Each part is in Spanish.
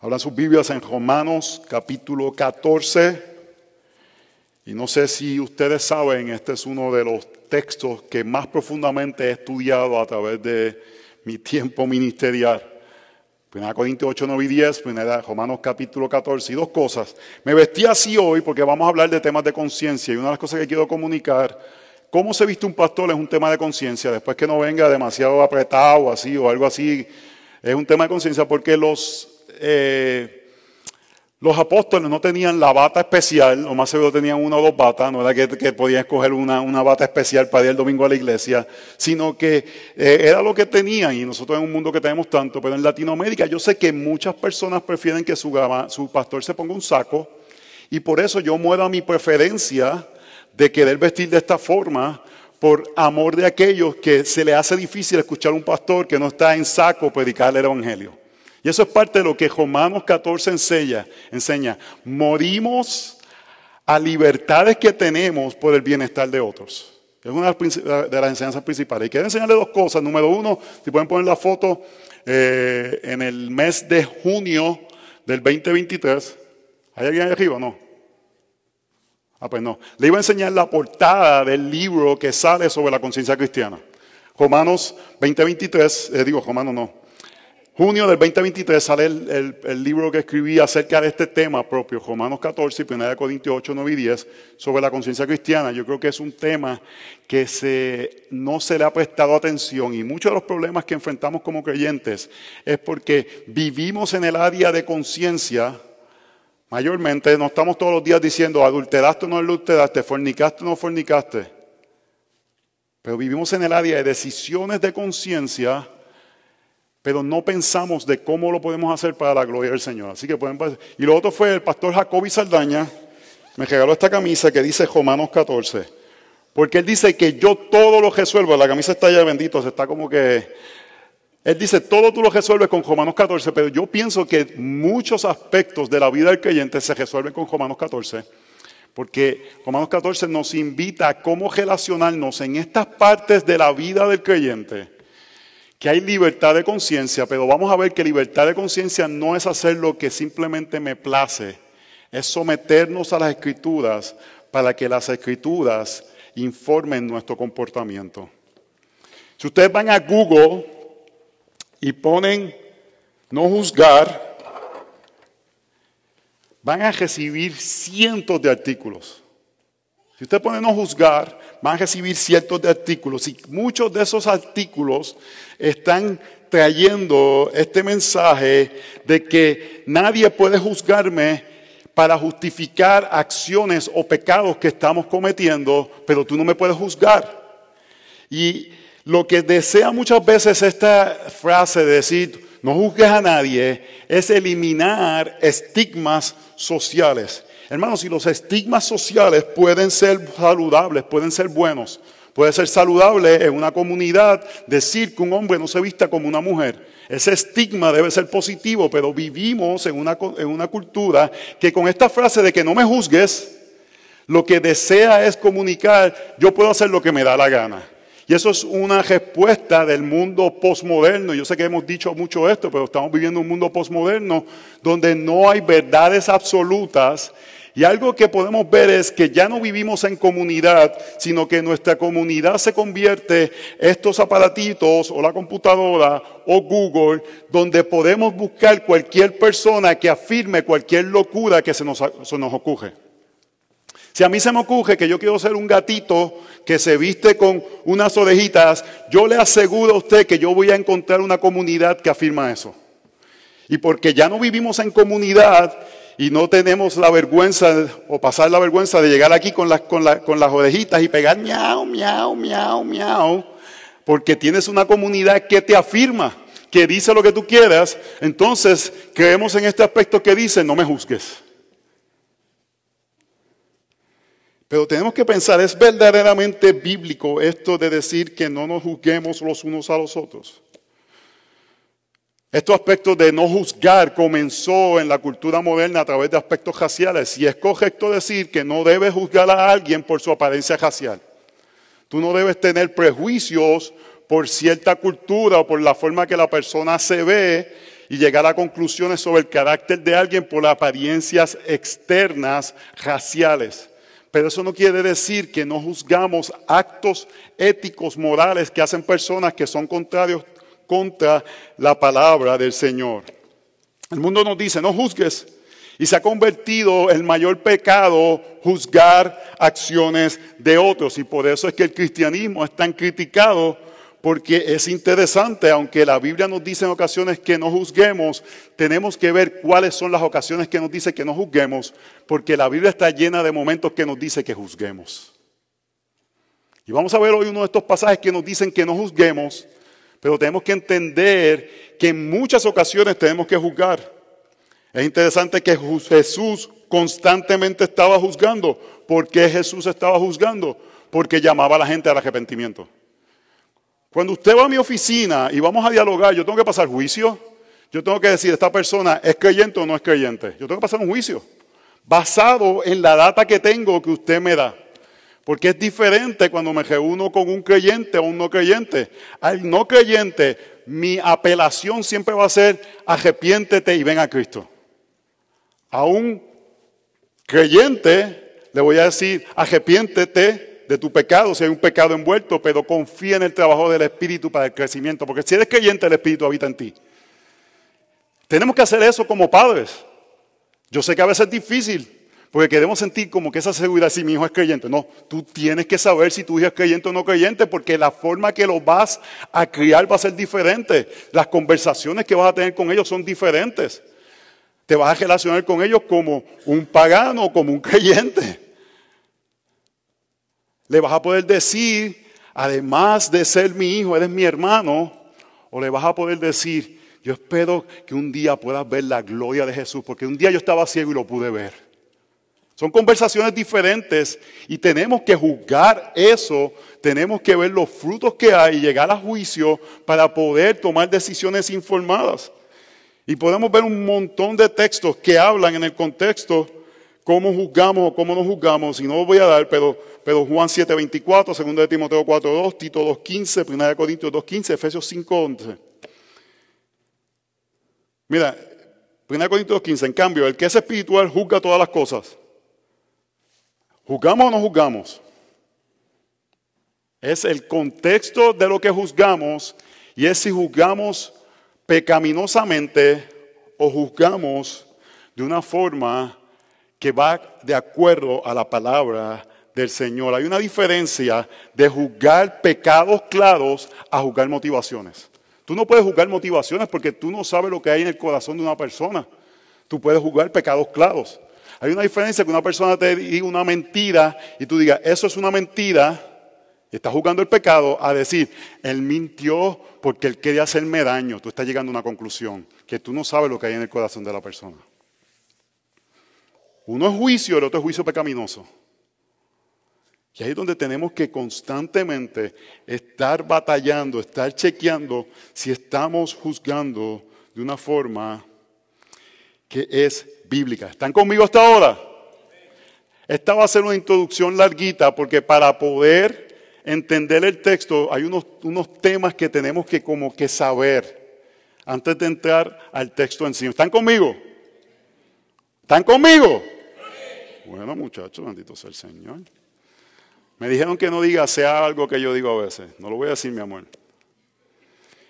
Hablan sus Biblias en Romanos capítulo 14. Y no sé si ustedes saben, este es uno de los textos que más profundamente he estudiado a través de mi tiempo ministerial. Primera Corintios 8, 9 y 10, primera Romanos capítulo 14. Y dos cosas. Me vestí así hoy porque vamos a hablar de temas de conciencia. Y una de las cosas que quiero comunicar, cómo se viste un pastor es un tema de conciencia. Después que no venga demasiado apretado así o algo así, es un tema de conciencia porque los eh, los apóstoles no tenían la bata especial, o más seguro tenían una o dos batas, no era que, podían escoger una, bata especial para ir el domingo a la iglesia, sino que eh, era lo que tenían, y nosotros en un mundo que tenemos tanto, pero en Latinoamérica yo sé que muchas personas prefieren que su, su pastor se ponga un saco, y por eso yo muero mi preferencia de querer vestir de esta forma, por amor de aquellos que se le hace difícil escuchar a un pastor que no está en saco predicar el evangelio. Y eso es parte de lo que Romanos 14 enseña. enseña. Morimos a libertades que tenemos por el bienestar de otros. Es una de las enseñanzas principales. Y quiero enseñarle dos cosas. Número uno, si pueden poner la foto, eh, en el mes de junio del 2023. ¿Hay alguien ahí arriba no? Ah, pues no. Le iba a enseñar la portada del libro que sale sobre la conciencia cristiana. Romanos 2023, eh, digo, Romanos no, Junio del 2023 sale el, libro que escribí acerca de este tema propio, Romanos 14 y 1 Corintios 8, 9 y 10, sobre la conciencia cristiana. Yo creo que es un tema que se, no se le ha prestado atención y muchos de los problemas que enfrentamos como creyentes es porque vivimos en el área de conciencia. Mayormente no estamos todos los días diciendo adulteraste o no adulteraste, fornicaste o no fornicaste. Pero vivimos en el área de decisiones de conciencia pero no pensamos de cómo lo podemos hacer para la gloria del Señor. Así que pueden Y lo otro fue el pastor Jacobi Saldaña, me regaló esta camisa que dice Romanos 14. Porque él dice que yo todo lo resuelvo. La camisa está ya bendito, se está como que. Él dice, todo tú lo resuelves con Romanos 14, pero yo pienso que muchos aspectos de la vida del creyente se resuelven con Romanos 14. Porque Romanos 14 nos invita a cómo relacionarnos en estas partes de la vida del creyente que hay libertad de conciencia, pero vamos a ver que libertad de conciencia no es hacer lo que simplemente me place, es someternos a las escrituras para que las escrituras informen nuestro comportamiento. Si ustedes van a Google y ponen no juzgar, van a recibir cientos de artículos. Si usted pone no juzgar, van a recibir ciertos artículos y muchos de esos artículos están trayendo este mensaje de que nadie puede juzgarme para justificar acciones o pecados que estamos cometiendo, pero tú no me puedes juzgar. Y lo que desea muchas veces esta frase de decir, no juzgues a nadie, es eliminar estigmas sociales. Hermanos, si los estigmas sociales pueden ser saludables, pueden ser buenos, puede ser saludable en una comunidad decir que un hombre no se vista como una mujer. Ese estigma debe ser positivo, pero vivimos en una, en una cultura que con esta frase de que no me juzgues, lo que desea es comunicar, yo puedo hacer lo que me da la gana. Y eso es una respuesta del mundo posmoderno. Yo sé que hemos dicho mucho esto, pero estamos viviendo un mundo posmoderno donde no hay verdades absolutas y algo que podemos ver es que ya no vivimos en comunidad, sino que nuestra comunidad se convierte estos aparatitos o la computadora o Google, donde podemos buscar cualquier persona que afirme cualquier locura que se nos, se nos ocurre. Si a mí se me ocurre que yo quiero ser un gatito que se viste con unas orejitas, yo le aseguro a usted que yo voy a encontrar una comunidad que afirma eso. Y porque ya no vivimos en comunidad, y no tenemos la vergüenza o pasar la vergüenza de llegar aquí con las, con, con las orejitas y pegar miau, miau, miau, miau, porque tienes una comunidad que te afirma, que dice lo que tú quieras, entonces creemos en este aspecto que dice, no me juzgues. Pero tenemos que pensar, ¿es verdaderamente bíblico esto de decir que no nos juzguemos los unos a los otros? Estos aspectos de no juzgar comenzó en la cultura moderna a través de aspectos raciales y es correcto decir que no debes juzgar a alguien por su apariencia racial. Tú no debes tener prejuicios por cierta cultura o por la forma que la persona se ve y llegar a conclusiones sobre el carácter de alguien por las apariencias externas raciales. Pero eso no quiere decir que no juzgamos actos éticos, morales que hacen personas que son contrarios contra la palabra del Señor. El mundo nos dice, no juzgues. Y se ha convertido el mayor pecado juzgar acciones de otros. Y por eso es que el cristianismo es tan criticado porque es interesante, aunque la Biblia nos dice en ocasiones que no juzguemos, tenemos que ver cuáles son las ocasiones que nos dice que no juzguemos, porque la Biblia está llena de momentos que nos dice que juzguemos. Y vamos a ver hoy uno de estos pasajes que nos dicen que no juzguemos, pero tenemos que entender que en muchas ocasiones tenemos que juzgar. Es interesante que Jesús constantemente estaba juzgando. ¿Por qué Jesús estaba juzgando? Porque llamaba a la gente al arrepentimiento. Cuando usted va a mi oficina y vamos a dialogar, yo tengo que pasar juicio. Yo tengo que decir, esta persona es creyente o no es creyente. Yo tengo que pasar un juicio basado en la data que tengo que usted me da. Porque es diferente cuando me reúno con un creyente o un no creyente. Al no creyente, mi apelación siempre va a ser arrepiéntete y ven a Cristo. A un creyente le voy a decir arrepiéntete de tu pecado, si hay un pecado envuelto, pero confía en el trabajo del Espíritu para el crecimiento, porque si eres creyente, el Espíritu habita en ti. Tenemos que hacer eso como padres. Yo sé que a veces es difícil, porque queremos sentir como que esa seguridad si mi hijo es creyente. No, tú tienes que saber si tu hijo es creyente o no creyente, porque la forma que lo vas a criar va a ser diferente. Las conversaciones que vas a tener con ellos son diferentes. Te vas a relacionar con ellos como un pagano o como un creyente. Le vas a poder decir, además de ser mi hijo, eres mi hermano, o le vas a poder decir, yo espero que un día puedas ver la gloria de Jesús, porque un día yo estaba ciego y lo pude ver. Son conversaciones diferentes y tenemos que juzgar eso, tenemos que ver los frutos que hay y llegar a juicio para poder tomar decisiones informadas. Y podemos ver un montón de textos que hablan en el contexto cómo juzgamos o cómo no juzgamos, y no lo voy a dar, pero, pero Juan 7:24, 2 de Timoteo 4:2, Tito 2:15, 1 de Corintios 2:15, Efesios 5:11. Mira, 1 de Corintios 2:15, en cambio, el que es espiritual juzga todas las cosas. ¿Juzgamos o no juzgamos? Es el contexto de lo que juzgamos y es si juzgamos pecaminosamente o juzgamos de una forma que va de acuerdo a la palabra del Señor. Hay una diferencia de juzgar pecados claros a juzgar motivaciones. Tú no puedes juzgar motivaciones porque tú no sabes lo que hay en el corazón de una persona. Tú puedes juzgar pecados claros. Hay una diferencia que una persona te diga una mentira y tú digas, eso es una mentira, y estás juzgando el pecado, a decir, él mintió porque él quería hacerme daño. Tú estás llegando a una conclusión, que tú no sabes lo que hay en el corazón de la persona. Uno es juicio, el otro es juicio pecaminoso. Y ahí es donde tenemos que constantemente estar batallando, estar chequeando si estamos juzgando de una forma que es bíblica. ¿Están conmigo hasta ahora? Esta va a ser una introducción larguita porque para poder entender el texto hay unos, unos temas que tenemos que como que saber antes de entrar al texto en sí. ¿Están conmigo? ¿Están conmigo? Bueno, muchachos, bendito sea el Señor. Me dijeron que no diga sea algo que yo digo a veces. No lo voy a decir, mi amor.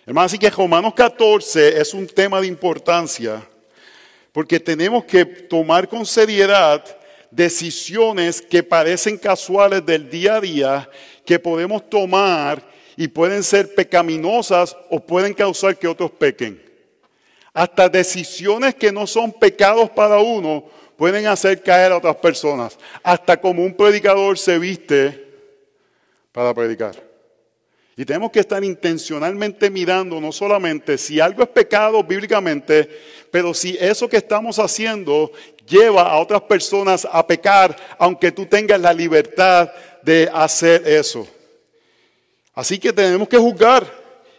Hermano, así que Romanos 14 es un tema de importancia porque tenemos que tomar con seriedad decisiones que parecen casuales del día a día, que podemos tomar y pueden ser pecaminosas o pueden causar que otros pequen. Hasta decisiones que no son pecados para uno pueden hacer caer a otras personas, hasta como un predicador se viste para predicar. Y tenemos que estar intencionalmente mirando no solamente si algo es pecado bíblicamente, pero si eso que estamos haciendo lleva a otras personas a pecar, aunque tú tengas la libertad de hacer eso. Así que tenemos que juzgar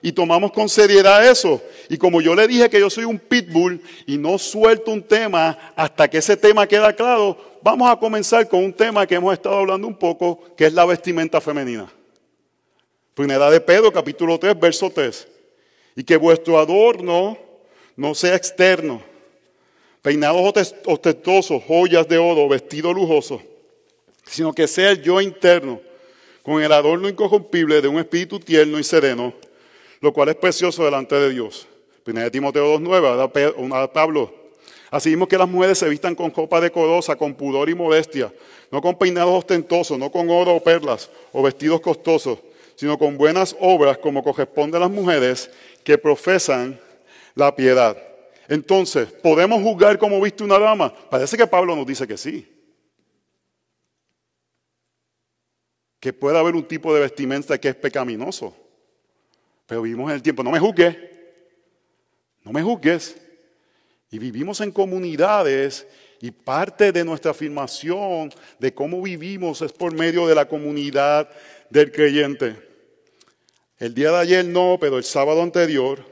y tomamos con seriedad eso. Y como yo le dije que yo soy un pitbull y no suelto un tema hasta que ese tema queda claro, vamos a comenzar con un tema que hemos estado hablando un poco, que es la vestimenta femenina. Primera de Pedro, capítulo 3, verso 3. Y que vuestro adorno no sea externo, peinados ostentosos, joyas de oro, vestido lujoso, sino que sea el yo interno, con el adorno incorruptible de un espíritu tierno y sereno, lo cual es precioso delante de Dios. Primera de Timoteo 2.9, Pablo. Así mismo que las mujeres se vistan con copa decorosa, con pudor y modestia, no con peinados ostentosos, no con oro o perlas o vestidos costosos, sino con buenas obras como corresponde a las mujeres que profesan la piedad. Entonces, ¿podemos juzgar como viste una dama? Parece que Pablo nos dice que sí. Que puede haber un tipo de vestimenta que es pecaminoso. Pero vivimos en el tiempo, no me juzgues, no me juzgues. Y vivimos en comunidades y parte de nuestra afirmación de cómo vivimos es por medio de la comunidad del creyente. El día de ayer no, pero el sábado anterior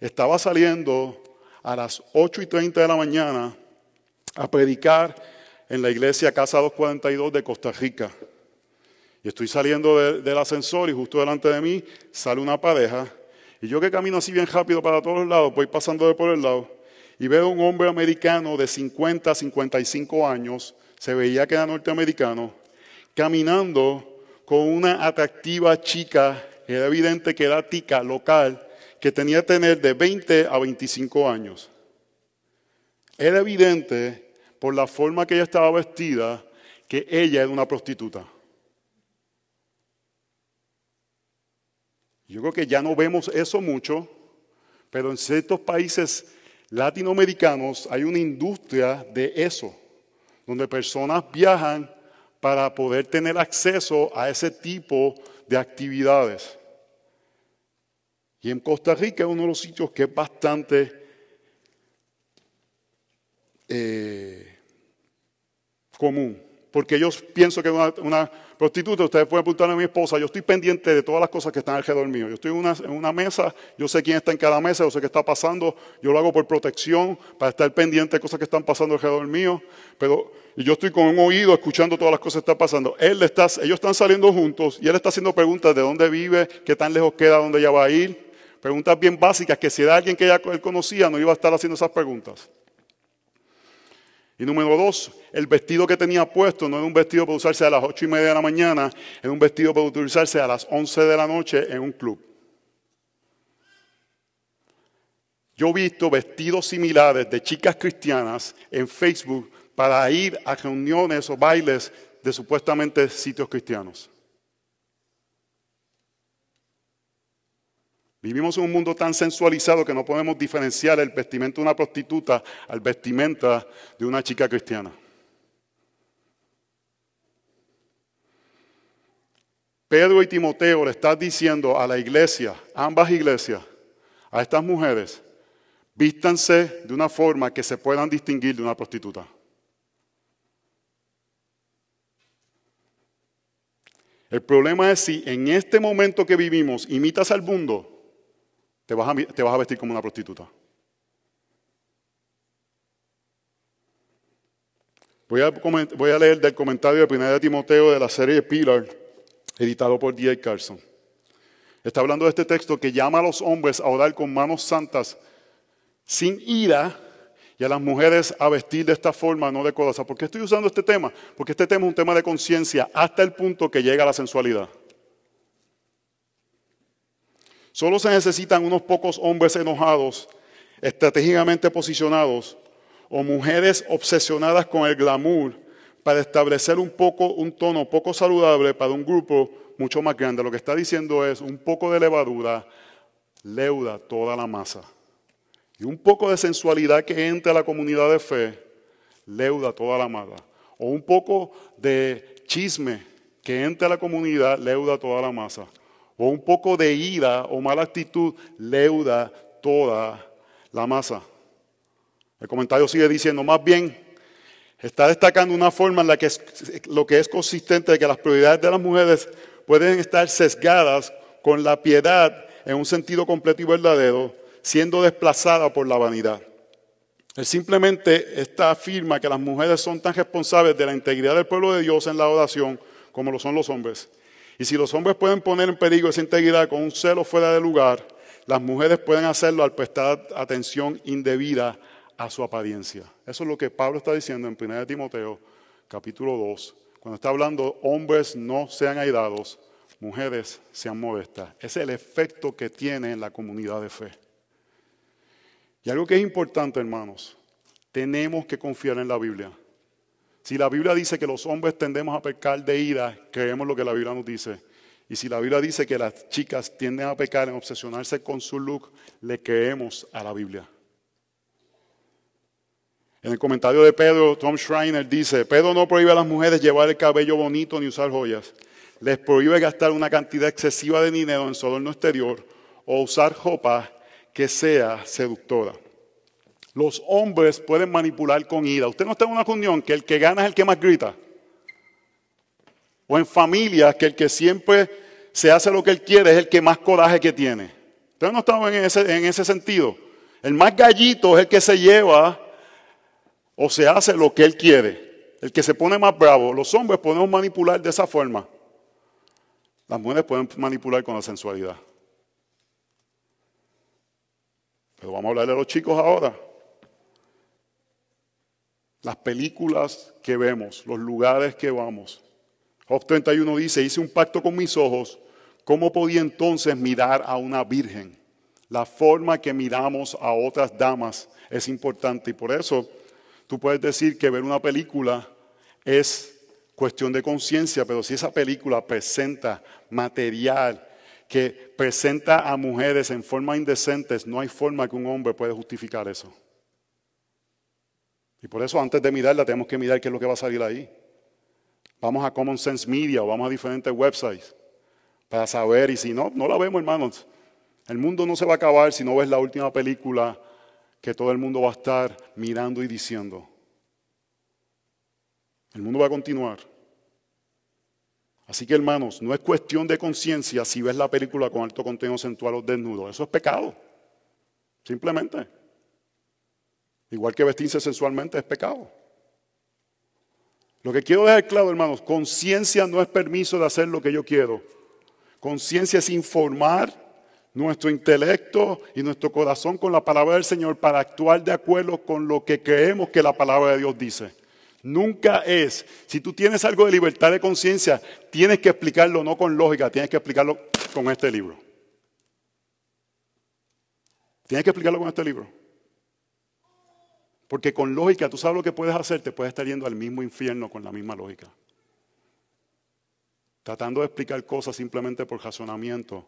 estaba saliendo a las 8 y 30 de la mañana a predicar en la iglesia Casa 242 de Costa Rica. Y estoy saliendo del ascensor y justo delante de mí sale una pareja. Y yo que camino así bien rápido para todos los lados, voy pasando de por el lado y veo un hombre americano de 50, 55 años, se veía que era norteamericano, caminando con una atractiva chica, era evidente que era tica local, que tenía que tener de 20 a 25 años. Era evidente por la forma que ella estaba vestida que ella era una prostituta. Yo creo que ya no vemos eso mucho, pero en ciertos países latinoamericanos hay una industria de eso, donde personas viajan para poder tener acceso a ese tipo de actividades. Y en Costa Rica es uno de los sitios que es bastante eh, común. Porque yo pienso que una, prostituta, ustedes pueden preguntarle a mi esposa, yo estoy pendiente de todas las cosas que están alrededor mío. Yo estoy en una, mesa, yo sé quién está en cada mesa, yo sé qué está pasando, yo lo hago por protección, para estar pendiente de cosas que están pasando alrededor mío. Pero yo estoy con un oído escuchando todas las cosas que están pasando. Él está, ellos están saliendo juntos y él está haciendo preguntas de dónde vive, qué tan lejos queda, dónde ella va a ir. Preguntas bien básicas que si era alguien que ya él conocía, no iba a estar haciendo esas preguntas. Y número dos, el vestido que tenía puesto no era un vestido para usarse a las ocho y media de la mañana, era un vestido para utilizarse a las once de la noche en un club. Yo he visto vestidos similares de chicas cristianas en Facebook para ir a reuniones o bailes de supuestamente sitios cristianos. Vivimos en un mundo tan sensualizado que no podemos diferenciar el vestimenta de una prostituta al vestimenta de una chica cristiana. Pedro y Timoteo le están diciendo a la iglesia, ambas iglesias, a estas mujeres, vístanse de una forma que se puedan distinguir de una prostituta. El problema es si en este momento que vivimos imitas al mundo, te vas, a, vestir como una prostituta. Voy a, leer del comentario de 1 de Timoteo de la serie Pilar, editado por D.A. Carson. Está hablando de este texto que llama a los hombres a orar con manos santas sin ira y a las mujeres a vestir de esta forma no decorosa. ¿Por qué estoy usando este tema? Porque este tema es un tema de conciencia hasta el punto que llega a la sensualidad. Solo se necesitan unos pocos hombres enojados, estratégicamente posicionados, o mujeres obsesionadas con el glamour para establecer un poco, un tono poco saludable para un grupo mucho más grande. Lo que está diciendo es un poco de levadura leuda toda la masa. Y un poco de sensualidad que entre a la comunidad de fe leuda toda la masa. O un poco de chisme que entre a la comunidad leuda toda la masa o un poco de ira o mala actitud leuda toda la masa. El comentario sigue diciendo, más bien, está destacando una forma en la que lo que es consistente de que las prioridades de las mujeres pueden estar sesgadas con la piedad en un sentido completo y verdadero, siendo desplazada por la vanidad. Él simplemente está afirma que las mujeres son tan responsables de la integridad del pueblo de Dios en la oración como lo son los hombres. Y si los hombres pueden poner en peligro esa integridad con un celo fuera de lugar, las mujeres pueden hacerlo al prestar atención indebida a su apariencia. Eso es lo que Pablo está diciendo en 1 Timoteo capítulo 2, cuando está hablando hombres no sean airados, mujeres sean modestas. Es el efecto que tiene en la comunidad de fe. Y algo que es importante, hermanos, tenemos que confiar en la Biblia. Si la Biblia dice que los hombres tendemos a pecar de ira, creemos lo que la Biblia nos dice. Y si la Biblia dice que las chicas tienden a pecar en obsesionarse con su look, le creemos a la Biblia. En el comentario de Pedro, Tom Schreiner dice, Pedro no prohíbe a las mujeres llevar el cabello bonito ni usar joyas. Les prohíbe gastar una cantidad excesiva de dinero en su adorno exterior o usar ropa que sea seductora. Los hombres pueden manipular con ira. Usted no está en una reunión que el que gana es el que más grita. O en familias que el que siempre se hace lo que él quiere es el que más coraje que tiene. Ustedes no están en ese, en ese sentido. El más gallito es el que se lleva o se hace lo que él quiere. El que se pone más bravo. Los hombres podemos manipular de esa forma. Las mujeres pueden manipular con la sensualidad. Pero vamos a hablar de los chicos ahora. Las películas que vemos, los lugares que vamos. Job 31 dice, hice un pacto con mis ojos. ¿Cómo podía entonces mirar a una virgen? La forma que miramos a otras damas es importante y por eso Tú puedes decir que ver una película es cuestión de conciencia, pero si esa película presenta material que presenta a mujeres en forma indecentes, no hay forma que un hombre pueda justificar eso. Y por eso antes de mirarla tenemos que mirar qué es lo que va a salir ahí. Vamos a Common Sense Media o vamos a diferentes websites para saber y si no, no la vemos hermanos. El mundo no se va a acabar si no ves la última película que todo el mundo va a estar mirando y diciendo. El mundo va a continuar. Así que hermanos, no es cuestión de conciencia si ves la película con alto contenido sensual o desnudo. Eso es pecado. Simplemente. Igual que vestirse sensualmente es pecado. Lo que quiero dejar claro, hermanos, conciencia no es permiso de hacer lo que yo quiero. Conciencia es informar nuestro intelecto y nuestro corazón con la palabra del Señor para actuar de acuerdo con lo que creemos que la palabra de Dios dice. Nunca es, si tú tienes algo de libertad de conciencia, tienes que explicarlo no con lógica, tienes que explicarlo con este libro. Tienes que explicarlo con este libro. Porque con lógica, tú sabes lo que puedes hacer, te puedes estar yendo al mismo infierno con la misma lógica. Tratando de explicar cosas simplemente por razonamiento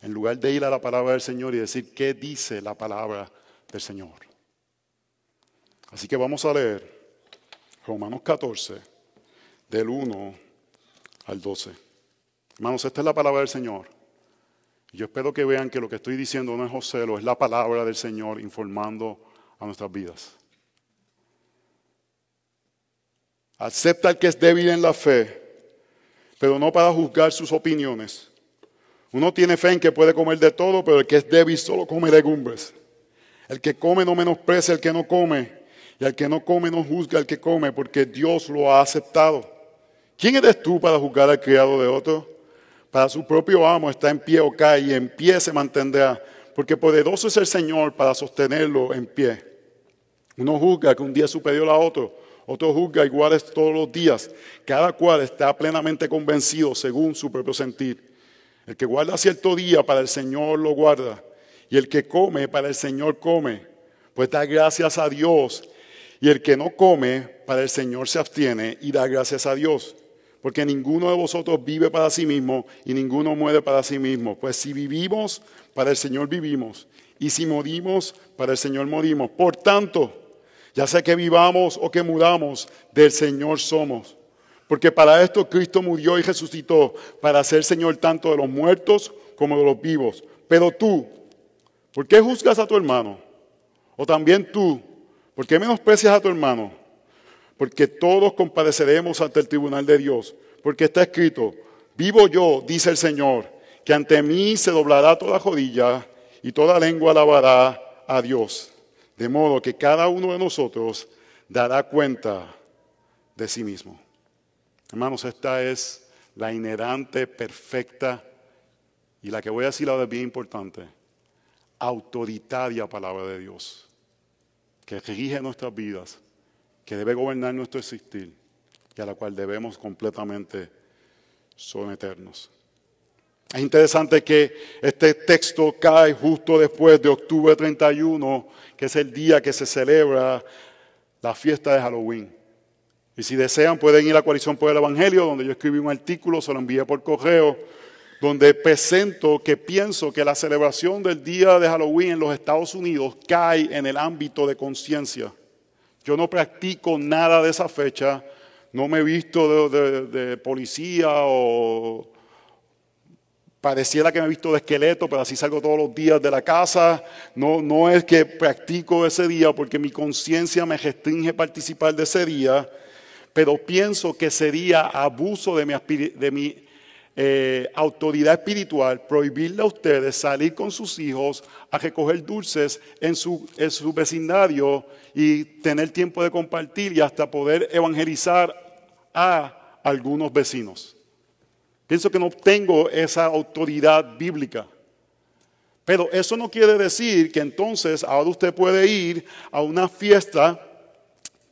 en lugar de ir a la palabra del Señor y decir qué dice la palabra del Señor. Así que vamos a leer Romanos 14, del 1 al 12. Hermanos, esta es la palabra del Señor. Yo espero que vean que lo que estoy diciendo no es José, es la palabra del Señor informando a nuestras vidas. Acepta al que es débil en la fe, pero no para juzgar sus opiniones uno tiene fe en que puede comer de todo, pero el que es débil solo come legumbres. El que come no menosprecia al que no come, y al que no come no juzga al que come, porque Dios lo ha aceptado. ¿Quién eres tú para juzgar al criado de otro? Para su propio amo está en pie o cae, y en pie se mantendrá, porque poderoso es el Señor para sostenerlo en pie. Uno juzga que un día es superior a otro, otro juzga iguales todos los días. Cada cual está plenamente convencido según su propio sentir. El que guarda cierto día para el Señor lo guarda. Y el que come para el Señor come. Pues da gracias a Dios. Y el que no come para el Señor se abstiene y da gracias a Dios. Porque ninguno de vosotros vive para sí mismo y ninguno muere para sí mismo. Pues si vivimos, para el Señor vivimos. Y si morimos, para el Señor morimos. Por tanto, ya sea que vivamos o que muramos, del Señor somos. Porque para esto Cristo murió y resucitó, para ser Señor tanto de los muertos como de los vivos. Pero tú, ¿por qué juzgas a tu hermano? O también tú, ¿por qué menosprecias a tu hermano? Porque todos compareceremos ante el tribunal de Dios. Porque está escrito, vivo yo, dice el Señor, que ante mí se doblará toda rodilla y toda lengua alabará a Dios. De modo que cada uno de nosotros dará cuenta de sí mismo. Hermanos, esta es la inherente, perfecta y la que voy a decir ahora es bien importante. autoritaria palabra de Dios, que rige nuestras vidas, que debe gobernar nuestro existir y a la cual debemos completamente someternos. Es interesante que este texto cae justo después de octubre 31, que es el día que se celebra la fiesta de Halloween. Y si desean pueden ir a Coalición por el Evangelio, donde yo escribí un artículo, se lo envié por correo, donde presento que pienso que la celebración del día de Halloween en los Estados Unidos cae en el ámbito de conciencia. Yo no practico nada de esa fecha, no me he visto de, policía o pareciera que me he visto de esqueleto, pero así salgo todos los días de la casa. No, no es que practico ese día porque mi conciencia me restringe participar de ese día, pero pienso que sería abuso de mi, de mi eh, autoridad espiritual prohibirle a ustedes salir con sus hijos a recoger dulces en su, en su vecindario y tener tiempo de compartir y hasta poder evangelizar a algunos vecinos. Pienso que no tengo esa autoridad bíblica. Pero eso no quiere decir que entonces ahora usted puede ir a una fiesta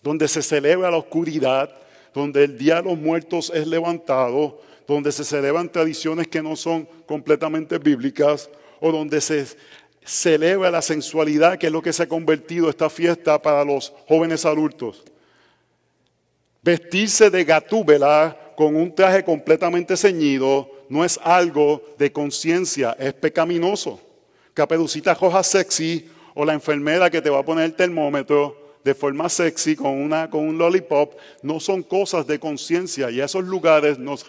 donde se celebra la oscuridad, donde el Día de los Muertos es levantado, donde se celebran tradiciones que no son completamente bíblicas, o donde se celebra la sensualidad, que es lo que se ha convertido esta fiesta para los jóvenes adultos. Vestirse de gatúbela con un traje completamente ceñido no es algo de conciencia, es pecaminoso. Caperucita roja sexy o la enfermera que te va a poner el termómetro de forma sexy con, una, con un lollipop no son cosas de conciencia y a esos lugares nos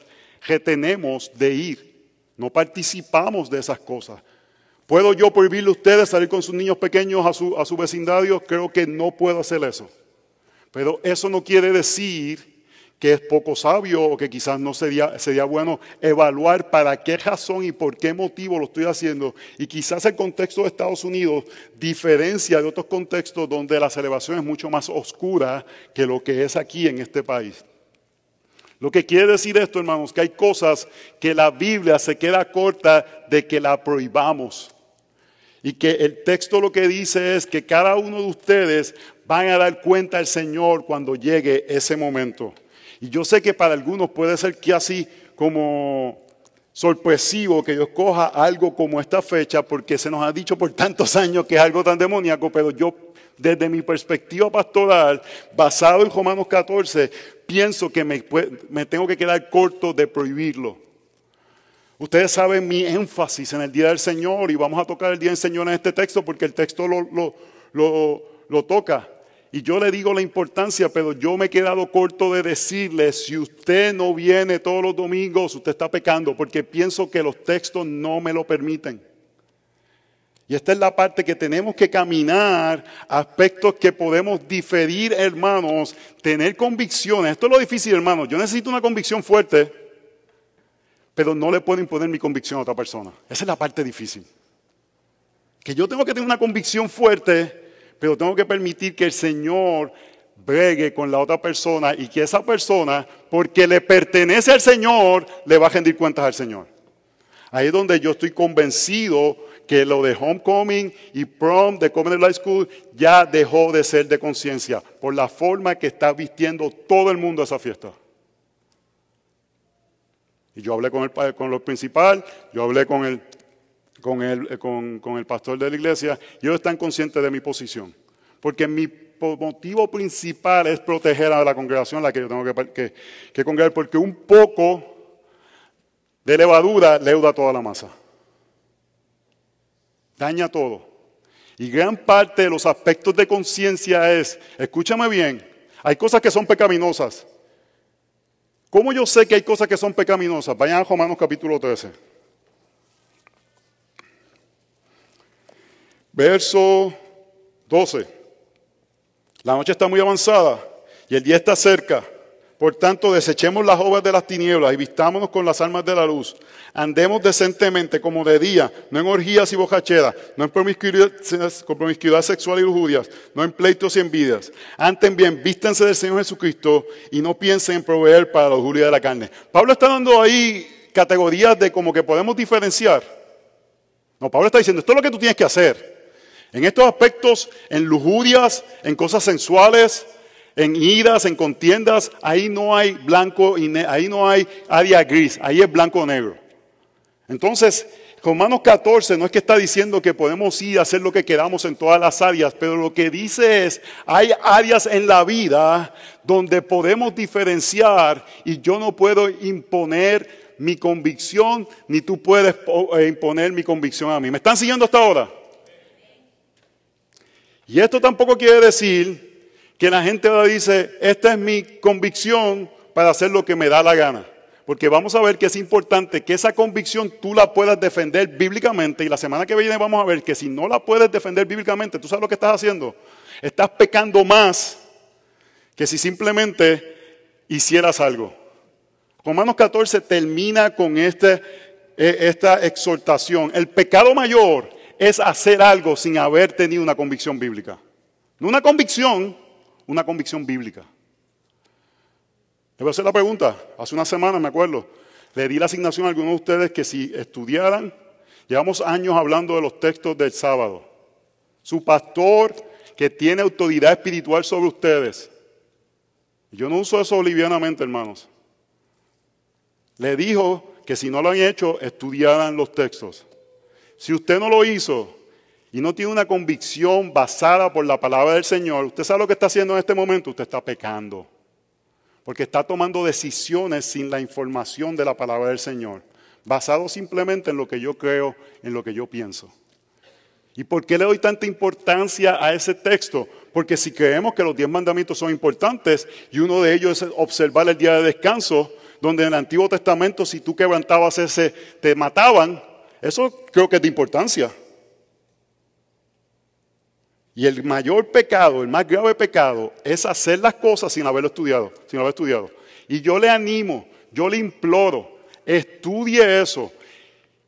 retenemos de ir. No participamos de esas cosas. ¿Puedo yo prohibirle a ustedes salir con sus niños pequeños a su, a su vecindario? Creo que no puedo hacer eso. Pero eso no quiere decir que es poco sabio o que quizás no sería, sería bueno evaluar para qué razón y por qué motivo lo estoy haciendo. Y quizás el contexto de Estados Unidos diferencia de otros contextos donde la celebración es mucho más oscura que lo que es aquí en este país. Lo que quiere decir esto, hermanos, que hay cosas que la Biblia se queda corta de que la prohibamos. Y que el texto lo que dice es que cada uno de ustedes van a dar cuenta al Señor cuando llegue ese momento. Y yo sé que para algunos puede ser que así como sorpresivo que yo escoja algo como esta fecha, porque se nos ha dicho por tantos años que es algo tan demoníaco, pero yo desde mi perspectiva pastoral, basado en Romanos 14, pienso que me, me tengo que quedar corto de prohibirlo. Ustedes saben mi énfasis en el Día del Señor y vamos a tocar el Día del Señor en este texto porque el texto lo, toca. Y yo le digo la importancia, pero yo me he quedado corto de decirle, si usted no viene todos los domingos, usted está pecando, porque pienso que los textos no me lo permiten. Y esta es la parte que tenemos que caminar, aspectos que podemos diferir, hermanos, tener convicciones. Esto es lo difícil, hermanos. Yo necesito una convicción fuerte pero no le puedo imponer mi convicción a otra persona. Esa es la parte difícil. Que yo tengo que tener una convicción fuerte, pero tengo que permitir que el Señor bregue con la otra persona y que esa persona, porque le pertenece al Señor, le va a rendir cuentas al Señor. Ahí es donde yo estoy convencido que lo de homecoming y prom de Covenant Life School ya dejó de ser de conciencia por la forma que está vistiendo todo el mundo esa fiesta. Y yo hablé con el, con lo principal, yo hablé con el, con, el, eh, con, el pastor de la iglesia, y ellos están conscientes de mi posición. Porque mi motivo principal es proteger a la congregación a la que yo tengo que, que, congregar, porque un poco de levadura leuda toda la masa. Daña todo. Y gran parte de los aspectos de conciencia es, escúchame bien, hay cosas que son pecaminosas, ¿Cómo yo sé que hay cosas que son pecaminosas? Vayan a Romanos capítulo 13. Verso 12. La noche está muy avanzada y el día está cerca. Por tanto, desechemos las obras de las tinieblas y vistámonos con las armas de la luz. Andemos decentemente como de día, no en orgías y bocacheras, no en promiscuidad, sexual y lujurias, no en pleitos y envidias. Antes bien, vístanse del Señor Jesucristo y no piensen en proveer para la lujuria de la carne. Pablo está dando ahí categorías de como que podemos diferenciar. No, Pablo está diciendo, esto es lo que tú tienes que hacer. En estos aspectos, en lujurias, en cosas sensuales, en iras, en contiendas, ahí no hay blanco y ahí no hay área gris, ahí es blanco o negro. Entonces, Romanos 14 no es que está diciendo que podemos ir a hacer lo que queramos en todas las áreas, pero lo que dice es, hay áreas en la vida donde podemos diferenciar y yo no puedo imponer mi convicción, ni tú puedes eh, imponer mi convicción a mí. ¿Me están siguiendo hasta ahora? Y esto tampoco quiere decir que la gente dice, esta es mi convicción para hacer lo que me da la gana. Porque vamos a ver que es importante que esa convicción tú la puedas defender bíblicamente. Y la semana que viene vamos a ver que si no la puedes defender bíblicamente, tú sabes lo que estás haciendo. Estás pecando más que si simplemente hicieras algo. Romanos 14 termina con este, e, esta exhortación. El pecado mayor es hacer algo sin haber tenido una convicción bíblica. No una convicción, una convicción bíblica. Le voy a hacer la pregunta. Hace una semana, me acuerdo, le di la asignación a algunos de ustedes que si estudiaran, llevamos años hablando de los textos del sábado. Su pastor que tiene autoridad espiritual sobre ustedes. Yo no uso eso livianamente, hermanos. Le dijo que si no lo han hecho, estudiaran los textos. Si usted no lo hizo y no tiene una convicción basada por la palabra del Señor, usted sabe lo que está haciendo en este momento, usted está pecando porque está tomando decisiones sin la información de la palabra del Señor, basado simplemente en lo que yo creo, en lo que yo pienso. ¿Y por qué le doy tanta importancia a ese texto? Porque si creemos que los diez mandamientos son importantes y uno de ellos es observar el día de descanso, donde en el Antiguo Testamento si tú quebrantabas ese, te mataban, eso creo que es de importancia. Y el mayor pecado, el más grave pecado, es hacer las cosas sin haberlo estudiado, sin haber estudiado. Y yo le animo, yo le imploro, estudie eso.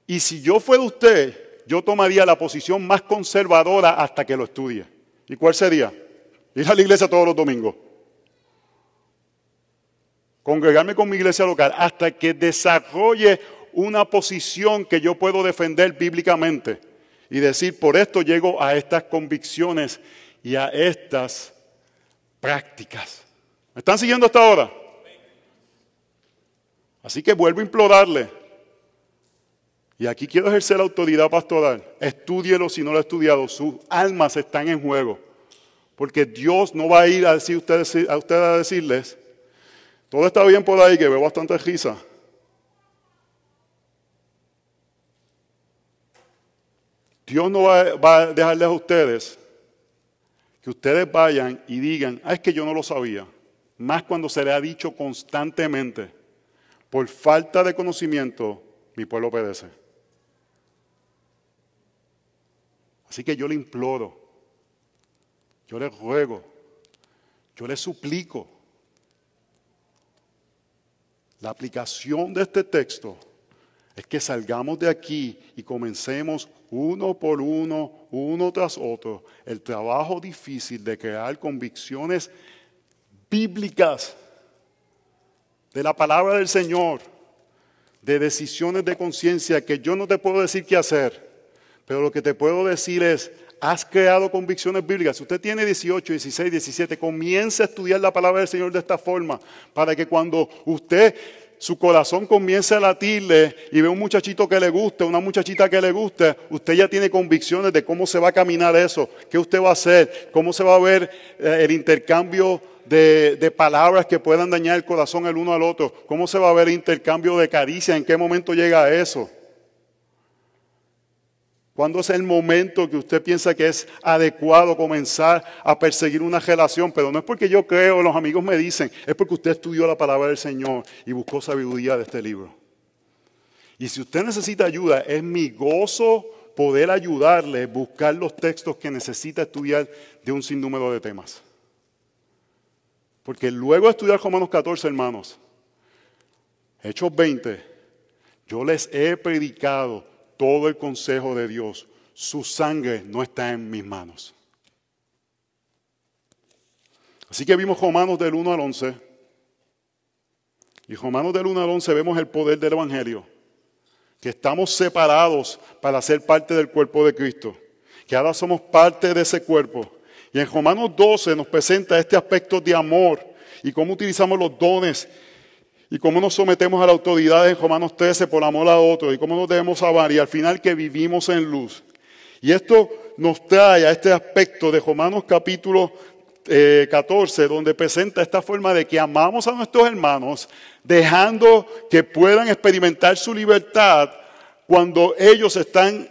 Y si yo fuera usted, yo tomaría la posición más conservadora hasta que lo estudie. ¿Y cuál sería? Ir a la iglesia todos los domingos. Congregarme con mi iglesia local hasta que desarrolle una posición que yo puedo defender bíblicamente y decir, por esto llego a estas convicciones y a estas prácticas. ¿Me están siguiendo hasta ahora? Así que vuelvo a implorarle. Y aquí quiero ejercer la autoridad pastoral. Estúdielo si no lo ha estudiado. Sus almas están en juego. Porque Dios no va a ir a, decir a ustedes a decirles, todo está bien por ahí, que veo bastante risa. Dios no va, a dejarles a ustedes que ustedes vayan y digan, ah, es que yo no lo sabía. Más cuando se le ha dicho constantemente, por falta de conocimiento, mi pueblo obedece. Así que yo le imploro, yo le ruego, yo le suplico la aplicación de este texto es que salgamos de aquí y comencemos uno por uno, uno tras otro, el trabajo difícil de crear convicciones bíblicas de la palabra del Señor, de decisiones de conciencia que yo no te puedo decir qué hacer, pero lo que te puedo decir es, has creado convicciones bíblicas. Si usted tiene 18, 16, 17, comience a estudiar la palabra del Señor de esta forma, para que cuando usted su corazón comienza a latirle y ve un muchachito que le guste, una muchachita que le guste, usted ya tiene convicciones de cómo se va a caminar eso, qué usted va a hacer, cómo se va a ver eh, el intercambio de, de, palabras que puedan dañar el corazón el uno al otro, cómo se va a ver el intercambio de caricias, en qué momento llega eso. ¿Cuándo es el momento que usted piensa que es adecuado comenzar a perseguir una relación? Pero no es porque yo creo, los amigos me dicen, es porque usted estudió la palabra del Señor y buscó sabiduría de este libro. Y si usted necesita ayuda, es mi gozo poder ayudarle buscar los textos que necesita estudiar de un sinnúmero de temas. Porque luego de estudiar Romanos 14, hermanos, Hechos 20, yo les he predicado todo el consejo de Dios. Su sangre no está en mis manos. Así que vimos Romanos del 1 al 11. Y Romanos del 1 al 11 vemos el poder del Evangelio. que estamos separados para ser parte del cuerpo de Cristo, que ahora somos parte de ese cuerpo. Y en Romanos 12 nos presenta este aspecto de amor y cómo utilizamos los dones y cómo nos sometemos a la autoridad en Romanos 13 por amor a otros y cómo nos debemos amar y al final que vivimos en luz. Y esto nos trae a este aspecto de Romanos capítulo 14, eh, donde presenta esta forma de que amamos a nuestros hermanos, dejando que puedan experimentar su libertad cuando ellos están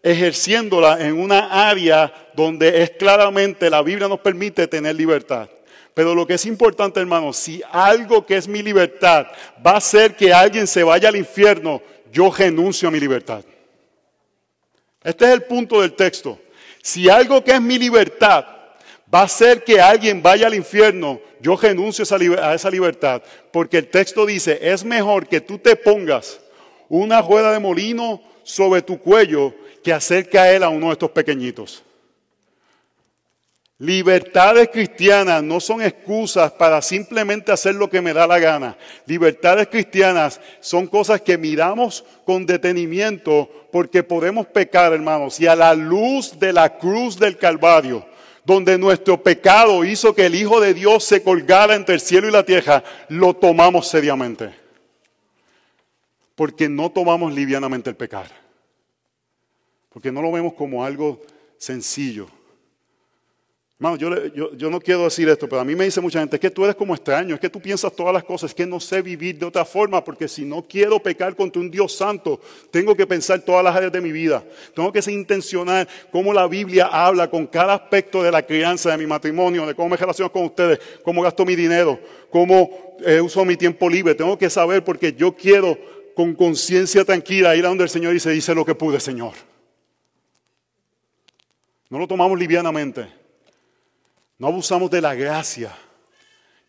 ejerciéndola en una área donde es claramente la Biblia nos permite tener libertad. Pero lo que es importante, hermanos, si algo que es mi libertad va a hacer que alguien se vaya al infierno, yo renuncio a mi libertad. Este es el punto del texto. Si algo que es mi libertad va a hacer que alguien vaya al infierno, yo renuncio a esa libertad. Porque el texto dice, es mejor que tú te pongas una rueda de molino sobre tu cuello que hacer caer a uno de estos pequeñitos. Libertades cristianas no son excusas para simplemente hacer lo que me da la gana. Libertades cristianas son cosas que miramos con detenimiento porque podemos pecar, hermanos. Y a la luz de la cruz del Calvario, donde nuestro pecado hizo que el Hijo de Dios se colgara entre el cielo y la tierra, lo tomamos seriamente. Porque no tomamos livianamente el pecar. Porque no lo vemos como algo sencillo. Hermano, yo, yo, no quiero decir esto, pero a mí me dice mucha gente, es que tú eres como extraño, es que tú piensas todas las cosas, es que no sé vivir de otra forma, porque si no quiero pecar contra un Dios santo, tengo que pensar todas las áreas de mi vida. Tengo que ser intencional cómo la Biblia habla con cada aspecto de la crianza, de mi matrimonio, de cómo me relaciono con ustedes, cómo gasto mi dinero, cómo eh, uso mi tiempo libre. Tengo que saber porque yo quiero con conciencia tranquila ir a donde el Señor dice, dice lo que pude, Señor. No lo tomamos livianamente. No abusamos de la gracia,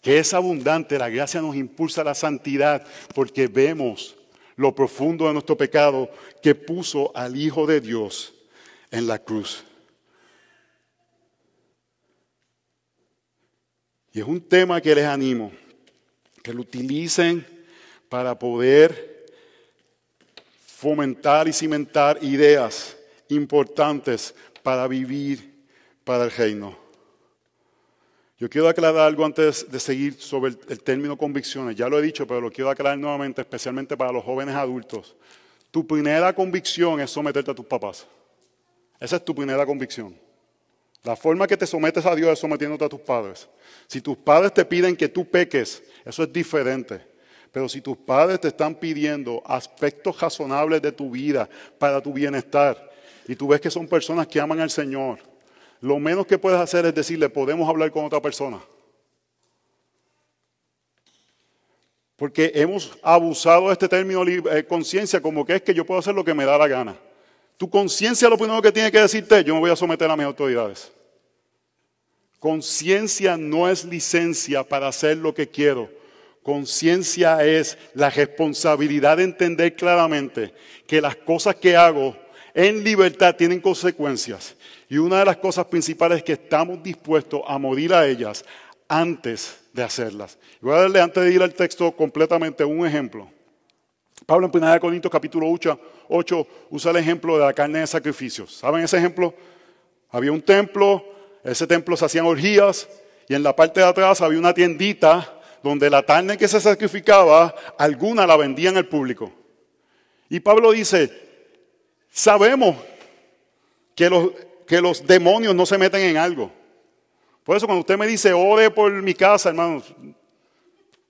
que es abundante. La gracia nos impulsa a la santidad porque vemos lo profundo de nuestro pecado que puso al Hijo de Dios en la cruz. Y es un tema que les animo, que lo utilicen para poder fomentar y cimentar ideas importantes para vivir para el reino. Yo quiero aclarar algo antes de seguir sobre el, término convicciones. Ya lo he dicho, pero lo quiero aclarar nuevamente, especialmente para los jóvenes adultos. Tu primera convicción es someterte a tus papás. Esa es tu primera convicción. La forma que te sometes a Dios es sometiéndote a tus padres. Si tus padres te piden que tú peques, eso es diferente. Pero si tus padres te están pidiendo aspectos razonables de tu vida para tu bienestar, y tú ves que son personas que aman al Señor, lo menos que puedes hacer es decirle, podemos hablar con otra persona. Porque hemos abusado de este término eh, conciencia como que es que yo puedo hacer lo que me da la gana. Tu conciencia lo primero que tiene que decirte, yo me voy a someter a mis autoridades. Conciencia no es licencia para hacer lo que quiero. Conciencia es la responsabilidad de entender claramente que las cosas que hago en libertad tienen consecuencias. Y una de las cosas principales es que estamos dispuestos a morir a ellas antes de hacerlas. Voy a darle antes de ir al texto completamente un ejemplo. Pablo en 1 Corintios capítulo 8, 8 usa el ejemplo de la carne de sacrificios. ¿Saben ese ejemplo? Había un templo, ese templo se hacían orgías y en la parte de atrás había una tiendita donde la carne que se sacrificaba, alguna la vendían al público. Y Pablo dice, sabemos que los, que los demonios no se meten en algo. Por eso cuando usted me dice, ore por mi casa, hermanos,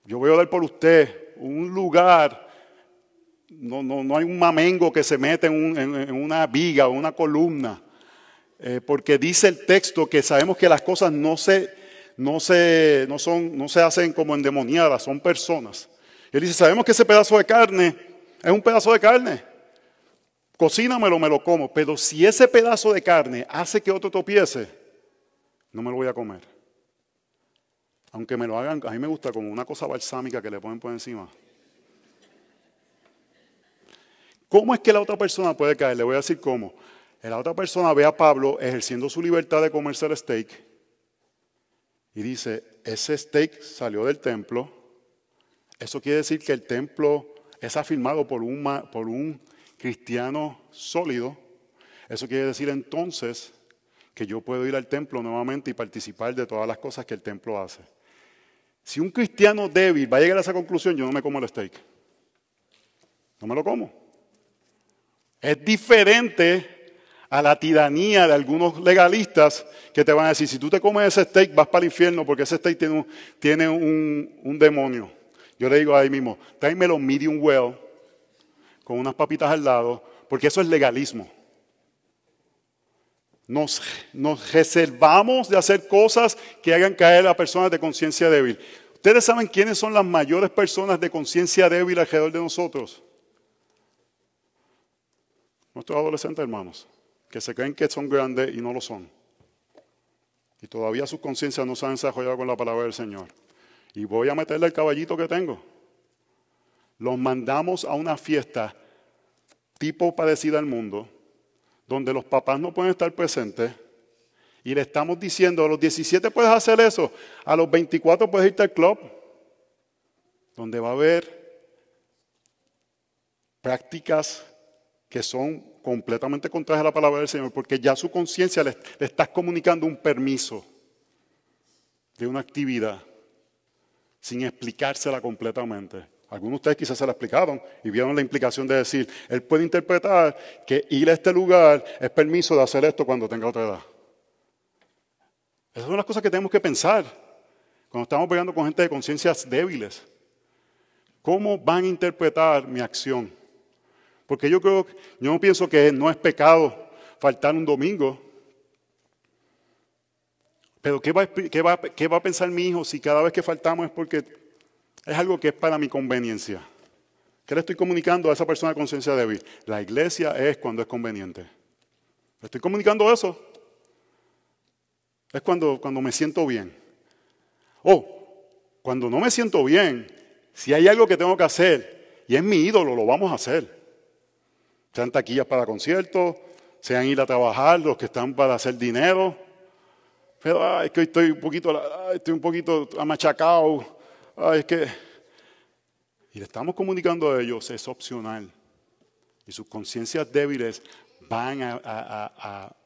yo voy a orar por usted. Un lugar, no, no, no hay un mamengo que se mete en, una viga o una columna. Eh, porque dice el texto que sabemos que las cosas no se, no se, no son, no se hacen como endemoniadas, son personas. Él dice, sabemos que ese pedazo de carne es un pedazo de carne. Cocínamelo, me lo como. Pero si ese pedazo de carne hace que otro topiece, no me lo voy a comer. Aunque me lo hagan, a mí me gusta como una cosa balsámica que le ponen por encima. ¿Cómo es que la otra persona puede caer? Le voy a decir cómo. La otra persona ve a Pablo ejerciendo su libertad de comerse el steak y dice, ese steak salió del templo. Eso quiere decir que el templo es afirmado por un, por un cristiano sólido, eso quiere decir entonces que yo puedo ir al templo nuevamente y participar de todas las cosas que el templo hace. Si un cristiano débil va a llegar a esa conclusión, yo no me como el steak. No me lo como. Es diferente a la tiranía de algunos legalistas que te van a decir, si tú te comes ese steak vas para el infierno porque ese steak tiene un, demonio. Yo le digo ahí mismo, tráemelo medium well, con unas papitas al lado, porque eso es legalismo. Nos, reservamos de hacer cosas que hagan caer a personas de conciencia débil. ¿Ustedes saben quiénes son las mayores personas de conciencia débil alrededor de nosotros? Nuestros adolescentes hermanos, que se creen que son grandes y no lo son. Y todavía sus conciencias no se han desarrollado con la palabra del Señor. Y voy a meterle el caballito que tengo. Los mandamos a una fiesta tipo parecida al mundo donde los papás no pueden estar presentes y le estamos diciendo, a los 17 puedes hacer eso, a los 24 puedes irte al club, donde va a haber prácticas que son completamente contrarias a la palabra del Señor, porque ya su conciencia le, le estás comunicando un permiso de una actividad sin explicársela completamente. Algunos de ustedes quizás se la explicaron y vieron la implicación de decir, él puede interpretar que ir a este lugar es permiso de hacer esto cuando tenga otra edad. Esas son las cosas que tenemos que pensar cuando estamos pegando con gente de conciencias débiles. ¿Cómo van a interpretar mi acción? Porque yo creo, yo no pienso que no es pecado faltar un domingo. Pero ¿qué va, qué va, qué va a pensar mi hijo si cada vez que faltamos es porque es algo que es para mi conveniencia. ¿Qué le estoy comunicando a esa persona de conciencia débil? La iglesia es cuando es conveniente. ¿Le estoy comunicando eso? Es cuando, cuando me siento bien. O cuando no me siento bien, si hay algo que tengo que hacer y es mi ídolo, lo vamos a hacer. Sean taquillas para conciertos, sean ir a trabajar, los que están para hacer dinero. Pero es que hoy estoy un poquito, estoy un poquito amachacado Ay, es que... Y le estamos comunicando a ellos, es opcional. Y sus conciencias débiles van a,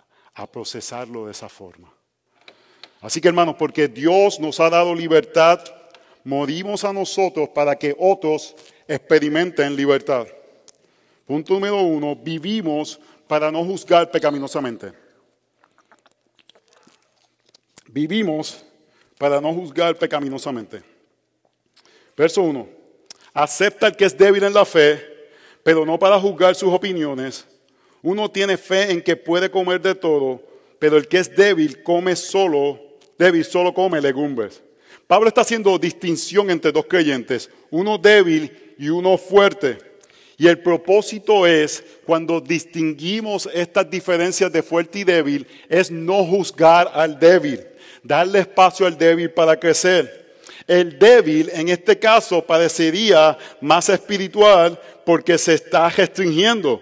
procesarlo de esa forma. Así que hermanos, porque Dios nos ha dado libertad, morimos a nosotros para que otros experimenten libertad. Punto número uno, vivimos para no juzgar pecaminosamente. Vivimos para no juzgar pecaminosamente. Verso 1. Acepta el que es débil en la fe, pero no para juzgar sus opiniones. Uno tiene fe en que puede comer de todo, pero el que es débil come solo, débil solo come legumbres. Pablo está haciendo distinción entre dos creyentes, uno débil y uno fuerte. Y el propósito es, cuando distinguimos estas diferencias de fuerte y débil, es no juzgar al débil, darle espacio al débil para crecer. El débil en este caso parecería más espiritual porque se está restringiendo.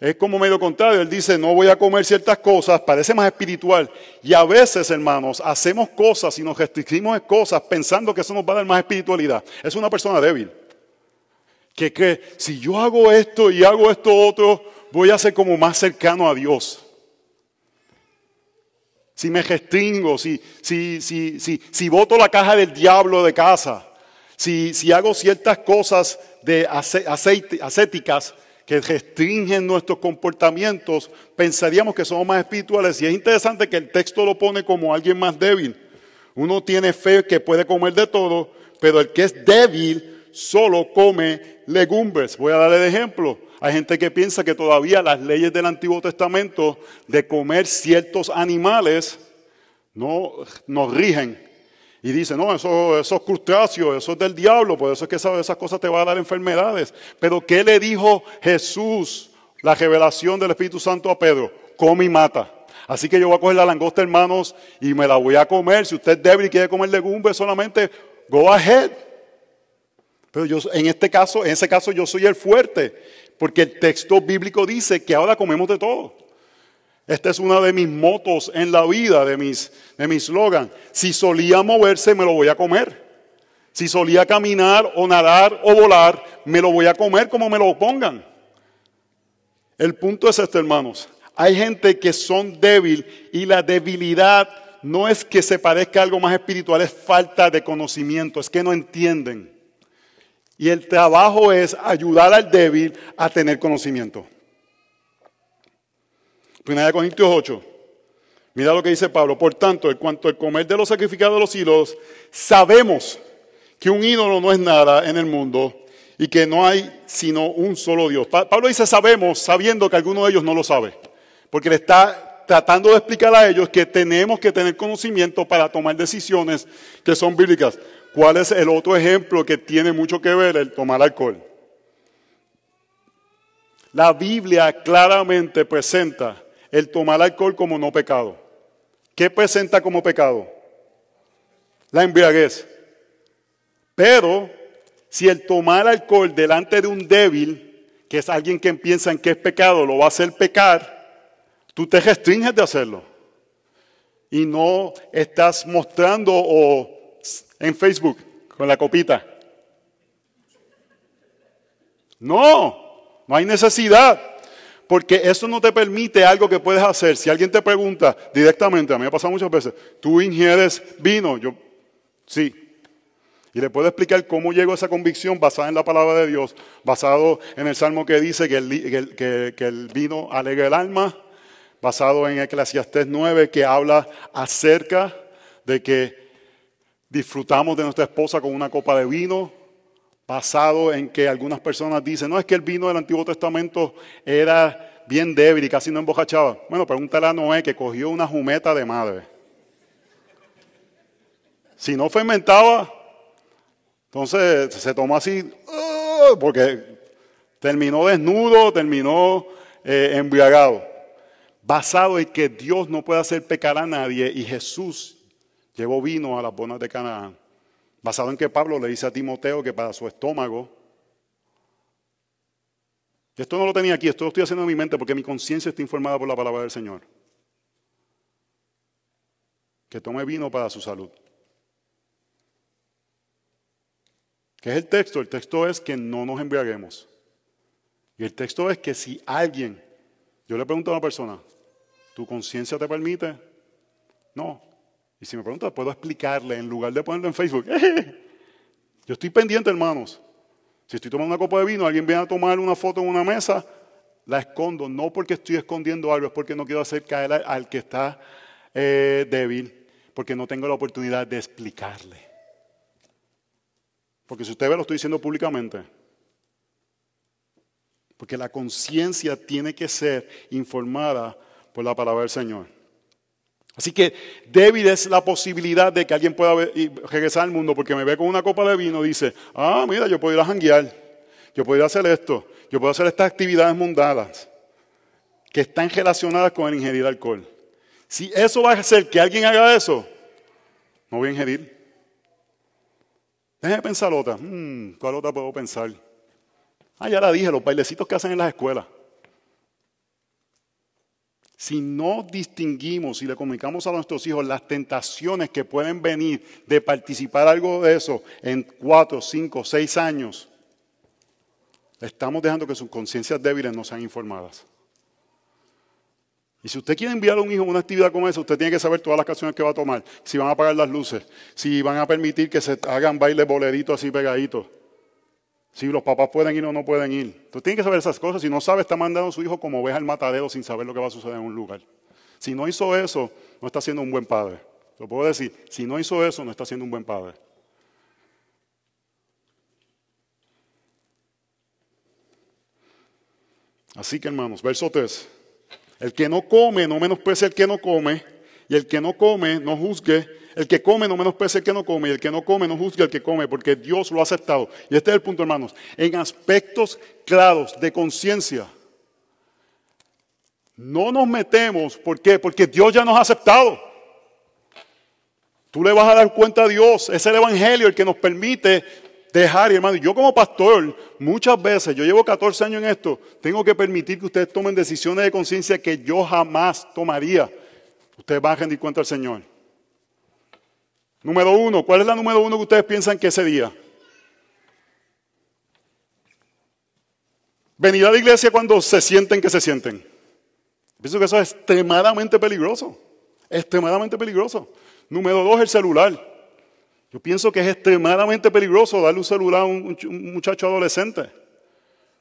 Es como medio contrario, él dice, no voy a comer ciertas cosas, parece más espiritual. Y a veces, hermanos, hacemos cosas y nos restringimos en cosas pensando que eso nos va a dar más espiritualidad. Es una persona débil. Que cree, si yo hago esto y hago esto otro, voy a ser como más cercano a Dios si me restringo, si, si, si, si, si voto la caja del diablo de casa, si, si hago ciertas cosas de ascéticas que restringen nuestros comportamientos, pensaríamos que somos más espirituales. Y es interesante que el texto lo pone como alguien más débil. Uno tiene fe que puede comer de todo, pero el que es débil solo come legumbres. Voy a darle el ejemplo. Hay gente que piensa que todavía las leyes del Antiguo Testamento de comer ciertos animales no nos rigen. Y dice, no, eso, eso es crustáceo, eso es del diablo, por eso es que esas, cosas te van a dar enfermedades. Pero ¿qué le dijo Jesús, la revelación del Espíritu Santo a Pedro? Come y mata. Así que yo voy a coger la langosta, hermanos, y me la voy a comer. Si usted es débil y quiere comer legumbres solamente, go ahead. Pero yo, en este caso, en ese caso, yo soy el fuerte. Porque el texto bíblico dice que ahora comemos de todo. Esta es una de mis motos en la vida, de mis, de mis slogan. Si solía moverse, me lo voy a comer. Si solía caminar o nadar o volar, me lo voy a comer como me lo pongan. El punto es este, hermanos. Hay gente que son débil y la debilidad no es que se parezca a algo más espiritual, es falta de conocimiento, es que no entienden. Y el trabajo es ayudar al débil a tener conocimiento. Primera de Corintios 8. Mira lo que dice Pablo. Por tanto, en cuanto al comer de los sacrificados de los ídolos, sabemos que un ídolo no es nada en el mundo y que no hay sino un solo Dios. Pablo dice sabemos, sabiendo que alguno de ellos no lo sabe. Porque le está tratando de explicar a ellos que tenemos que tener conocimiento para tomar decisiones que son bíblicas. ¿Cuál es el otro ejemplo que tiene mucho que ver el tomar alcohol? La Biblia claramente presenta el tomar alcohol como no pecado. ¿Qué presenta como pecado? La embriaguez. Pero si el tomar alcohol delante de un débil, que es alguien que piensa en que es pecado, lo va a hacer pecar, tú te restringes de hacerlo. Y no estás mostrando o en Facebook con la copita. No, no hay necesidad. Porque eso no te permite algo que puedes hacer. Si alguien te pregunta directamente, a mí me ha pasado muchas veces, ¿tú ingieres vino? Yo, sí. Y le puedo explicar cómo llegó esa convicción basada en la palabra de Dios, basado en el salmo que dice que el, que vino alegra el alma, basado en Eclesiastés 9 que habla acerca de que disfrutamos de nuestra esposa con una copa de vino, basado en que algunas personas dicen, no es que el vino del Antiguo Testamento era bien débil y casi no embojachaba. Bueno, pregúntale a Noé que cogió una jumeta de madre. Si no fermentaba, entonces se tomó así, ¡oh! porque terminó desnudo, terminó eh, embriagado. Basado en que Dios no puede hacer pecar a nadie y Jesús llevó vino a las bonas de Canaán, basado en que Pablo le dice a Timoteo que para su estómago, esto no lo tenía aquí, esto lo estoy haciendo en mi mente porque mi conciencia está informada por la palabra del Señor, que tome vino para su salud. ¿Qué es el texto? El texto es que no nos embriaguemos. Y el texto es que si alguien, yo le pregunto a una persona, ¿tu conciencia te permite? No, y si me pregunta, puedo explicarle en lugar de ponerlo en Facebook. Yo estoy pendiente, hermanos. Si estoy tomando una copa de vino, alguien viene a tomar una foto en una mesa, la escondo. No porque estoy escondiendo algo, es porque no quiero hacer caer al que está eh, débil, porque no tengo la oportunidad de explicarle. Porque si usted ve, lo estoy diciendo públicamente. Porque la conciencia tiene que ser informada por la palabra del Señor. Así que débil es la posibilidad de que alguien pueda regresar al mundo porque me ve con una copa de vino y dice, ah, mira, yo puedo ir a janguear, yo puedo ir a hacer esto, yo puedo hacer estas actividades mundanas que están relacionadas con el ingerir alcohol. Si eso va a hacer que alguien haga eso, no voy a ingerir. Déjeme pensar otra. Hmm, ¿Cuál otra puedo pensar? Ah, ya la dije, los bailecitos que hacen en las escuelas. Si no distinguimos y le comunicamos a nuestros hijos las tentaciones que pueden venir de participar algo de eso en cuatro, cinco, seis años, estamos dejando que sus conciencias débiles no sean informadas. Y si usted quiere enviar a un hijo a una actividad como esa, usted tiene que saber todas las canciones que va a tomar, si van a apagar las luces, si van a permitir que se hagan bailes boleritos así pegaditos, si los papás pueden ir o no pueden ir. Entonces tiene que saber esas cosas. Si no sabe, está mandando a su hijo como oveja al matadero sin saber lo que va a suceder en un lugar. Si no hizo eso, no está siendo un buen padre. Lo puedo decir. Si no hizo eso, no está siendo un buen padre. Así que hermanos, verso 3. El que no come, no menosprecie el que no come, y el que no come, no juzgue el que come no menosprecia el que no come, y el que no come no juzga al que come, porque Dios lo ha aceptado. Y este es el punto, hermanos. En aspectos claros de conciencia, no nos metemos. ¿Por qué? Porque Dios ya nos ha aceptado. Tú le vas a dar cuenta a Dios. Es el Evangelio el que nos permite dejar, hermano. Yo como pastor, muchas veces, yo llevo 14 años en esto, tengo que permitir que ustedes tomen decisiones de conciencia que yo jamás tomaría. Ustedes van a rendir cuenta al Señor. Número uno, ¿cuál es la número uno que ustedes piensan que ese día? Venir a la iglesia cuando se sienten que se sienten. Pienso que eso es extremadamente peligroso. Extremadamente peligroso. Número dos, el celular. Yo pienso que es extremadamente peligroso darle un celular a un, muchacho adolescente.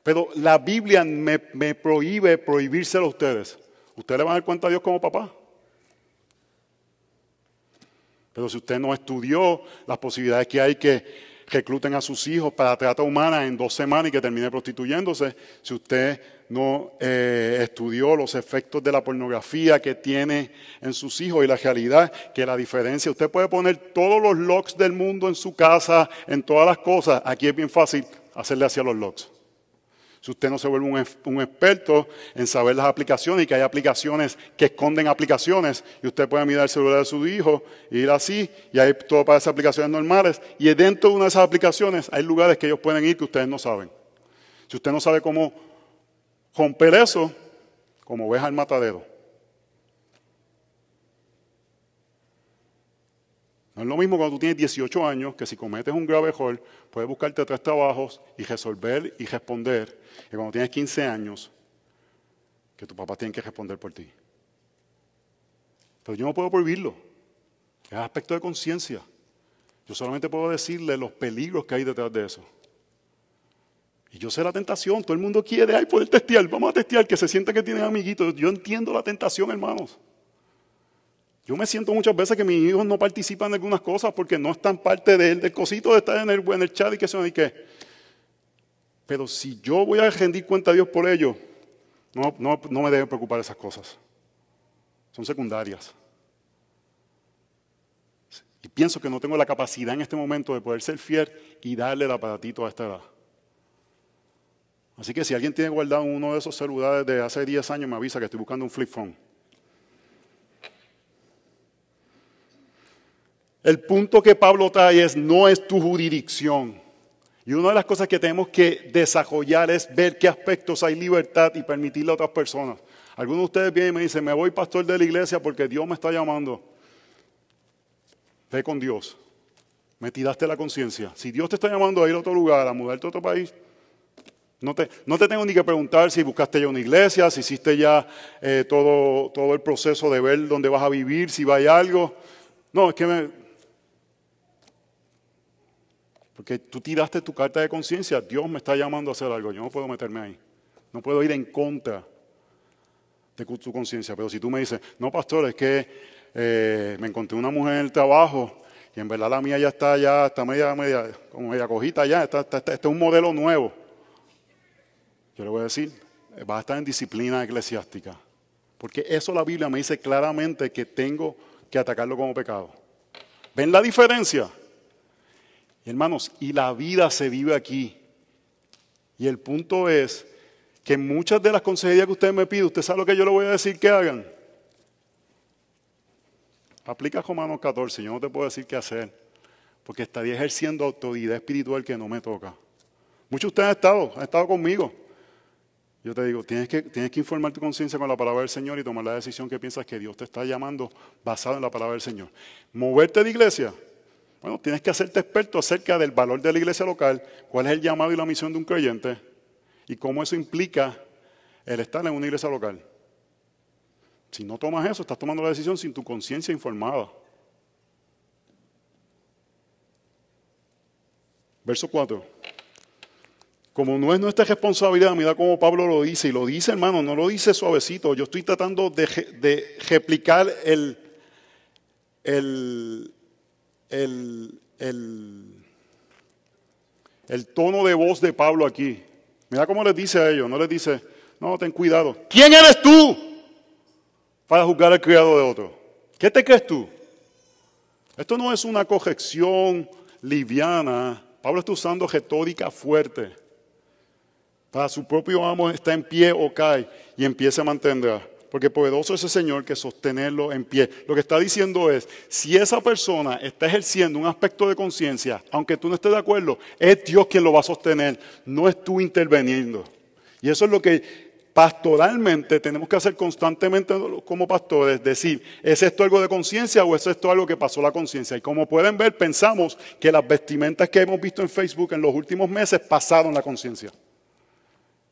Pero la Biblia me, me prohíbe prohibírselo a ustedes. Ustedes le van a dar cuenta a Dios como papá. Pero si usted no estudió las posibilidades que hay que recluten a sus hijos para trata humana en dos semanas y que termine prostituyéndose, si usted no eh, estudió los efectos de la pornografía que tiene en sus hijos y la realidad que la diferencia, usted puede poner todos los logs del mundo en su casa, en todas las cosas, aquí es bien fácil hacerle hacia los logs. Si usted no se vuelve un, experto en saber las aplicaciones y que hay aplicaciones que esconden aplicaciones y usted puede mirar el celular de su hijo y ir así y hay todo para esas aplicaciones normales y dentro de una de esas aplicaciones hay lugares que ellos pueden ir que ustedes no saben. Si usted no sabe cómo romper eso, como ves al matadero. No es lo mismo cuando tú tienes 18 años, que si cometes un grave error, puedes buscarte tres trabajos y resolver y responder. Y cuando tienes 15 años, que tu papá tiene que responder por ti. Pero yo no puedo prohibirlo. Es aspecto de conciencia. Yo solamente puedo decirle los peligros que hay detrás de eso. Y yo sé la tentación, todo el mundo quiere, ay, poder testear, vamos a testear, que se sienta que tienen amiguitos. Yo entiendo la tentación, hermanos. Yo me siento muchas veces que mis hijos no participan en algunas cosas porque no están parte del, del cosito de estar en el, en el chat y que son y qué. Pero si yo voy a rendir cuenta a Dios por ello, no, no, no me deben preocupar esas cosas. Son secundarias. Y pienso que no tengo la capacidad en este momento de poder ser fiel y darle el aparatito a esta edad. Así que si alguien tiene guardado uno de esos celulares de hace 10 años, me avisa que estoy buscando un flip phone. El punto que Pablo trae es, no es tu jurisdicción. Y una de las cosas que tenemos que desarrollar es ver qué aspectos hay libertad y permitirle a otras personas. Algunos de ustedes vienen y me dicen, me voy pastor de la iglesia porque Dios me está llamando. Ve con Dios. Me tiraste la conciencia. Si Dios te está llamando a ir a otro lugar, a mudarte a otro país, no te, no te tengo ni que preguntar si buscaste ya una iglesia, si hiciste ya eh, todo, todo el proceso de ver dónde vas a vivir, si va a algo. No, es que me, porque tú tiraste tu carta de conciencia, Dios me está llamando a hacer algo, yo no puedo meterme ahí. No puedo ir en contra de tu conciencia. Pero si tú me dices, no, pastor, es que eh, me encontré una mujer en el trabajo y en verdad la mía ya está, ya está media, media, como media cojita ya, está, este es un modelo nuevo. Yo le voy a decir, va a estar en disciplina eclesiástica. Porque eso la Biblia me dice claramente que tengo que atacarlo como pecado. ¿Ven la diferencia? Hermanos, y la vida se vive aquí. Y el punto es que muchas de las consejerías que usted me pide, usted sabe lo que yo le voy a decir que hagan. Aplica Romanos 14, yo no te puedo decir qué hacer, porque estaría ejerciendo autoridad espiritual que no me toca. Muchos de ustedes han estado, han estado conmigo. Yo te digo, tienes que, tienes que informar tu conciencia con la palabra del Señor y tomar la decisión que piensas que Dios te está llamando basado en la palabra del Señor. Moverte de iglesia, bueno, tienes que hacerte experto acerca del valor de la iglesia local, cuál es el llamado y la misión de un creyente y cómo eso implica el estar en una iglesia local. Si no tomas eso, estás tomando la decisión sin tu conciencia informada. Verso 4. Como no es nuestra responsabilidad, mira cómo Pablo lo dice, y lo dice hermano, no lo dice suavecito, yo estoy tratando de, de replicar el, el, el, el, tono de voz de Pablo aquí. Mira cómo les dice a ellos, no les dice, no, ten cuidado. ¿Quién eres tú para juzgar al criado de otro? ¿Qué te crees tú? Esto no es una corrección liviana. Pablo está usando retórica fuerte. Para su propio amo está en pie o cae y empieza a mantener porque poderoso es ese Señor que sostenerlo en pie. Lo que está diciendo es, si esa persona está ejerciendo un aspecto de conciencia, aunque tú no estés de acuerdo, es Dios quien lo va a sostener, no es tú interviniendo. Y eso es lo que pastoralmente tenemos que hacer constantemente como pastores, decir, ¿es esto algo de conciencia o es esto algo que pasó la conciencia? Y como pueden ver, pensamos que las vestimentas que hemos visto en Facebook en los últimos meses pasaron la conciencia.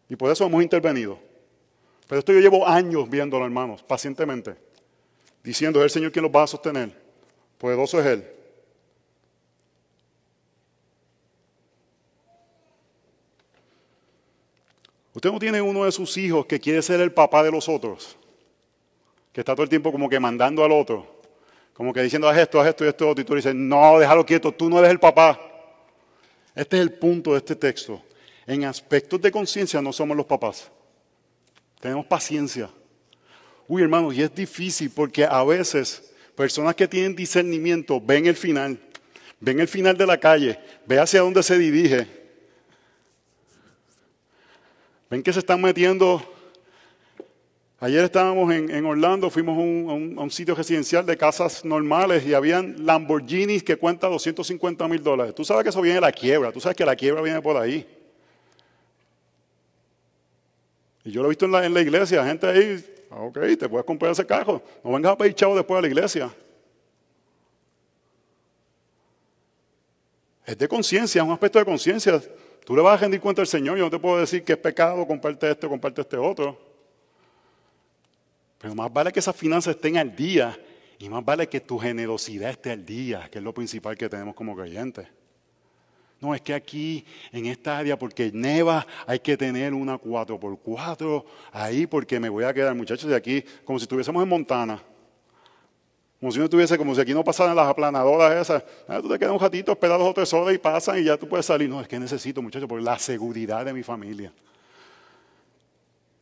Y por eso hemos intervenido. Pero esto yo llevo años viéndolo, hermanos, pacientemente. Diciendo, es el Señor quien los va a sostener. Poderoso es Él. Usted no tiene uno de sus hijos que quiere ser el papá de los otros, que está todo el tiempo como que mandando al otro, como que diciendo, haz esto, haz esto y esto, y tú dices, no, déjalo quieto, tú no eres el papá. Este es el punto de este texto. En aspectos de conciencia no somos los papás. Tenemos paciencia. Uy, hermanos, y es difícil porque a veces personas que tienen discernimiento ven el final, ven el final de la calle, ve hacia dónde se dirige Ven que se están metiendo. Ayer estábamos en, Orlando, fuimos a un, sitio residencial de casas normales y habían Lamborghinis que cuentan 250 mil dólares. Tú sabes que eso viene de la quiebra, tú sabes que la quiebra viene por ahí. Y yo lo he visto en la, en la iglesia, gente ahí, ah, ok, te puedes comprar ese carro, no vengas a pedir chavo después de la iglesia. Es de conciencia, es un aspecto de conciencia. Tú le vas a rendir cuenta al Señor. Yo no te puedo decir que es pecado, comparte esto, comparte este otro. Pero más vale que esas finanzas estén al día y más vale que tu generosidad esté al día, que es lo principal que tenemos como creyentes. No, es que aquí, en esta área, porque neva, hay que tener una 4x4 ahí, porque me voy a quedar, muchachos, de aquí, como si estuviésemos en Montana. Como si no tuviese, como si aquí no pasaran las aplanadoras esas. Ah, tú te quedas un ratito, esperas dos o tres horas y pasan y ya tú puedes salir. No, es que necesito, muchachos, por la seguridad de mi familia.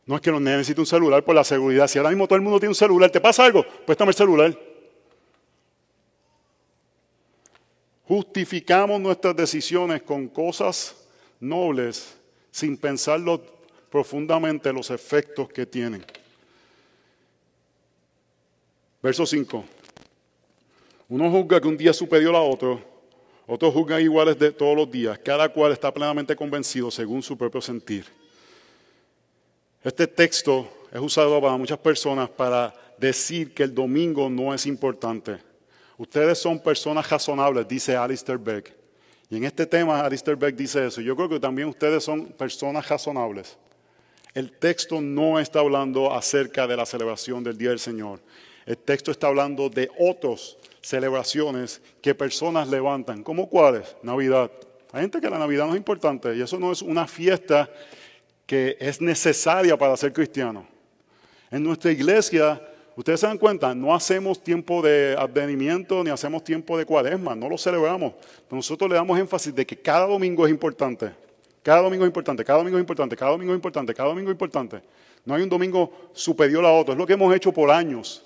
No es que no necesito un celular por la seguridad. Si ahora mismo todo el mundo tiene un celular, ¿te pasa algo? Préstame el celular. Justificamos nuestras decisiones con cosas nobles sin pensarlo profundamente los efectos que tienen. Verso 5. Uno juzga que un día es superior a otro, otros juzgan iguales de todos los días, cada cual está plenamente convencido según su propio sentir. Este texto es usado para muchas personas para decir que el domingo no es importante. Ustedes son personas razonables, dice Alistair Beck. Y en este tema Alistair Beck dice eso. Yo creo que también ustedes son personas razonables. El texto no está hablando acerca de la celebración del Día del Señor. El texto está hablando de otros celebraciones que personas levantan. ¿Cómo cuáles? Navidad. Hay gente que la Navidad no es importante y eso no es una fiesta que es necesaria para ser cristiano. En nuestra iglesia, ustedes se dan cuenta, no hacemos tiempo de advenimiento ni hacemos tiempo de cuaresma, no lo celebramos. nosotros le damos énfasis de que cada domingo es importante. Cada domingo es importante, cada domingo es importante, cada domingo es importante, cada domingo es importante. No hay un domingo superior a otro. Es lo que hemos hecho por años.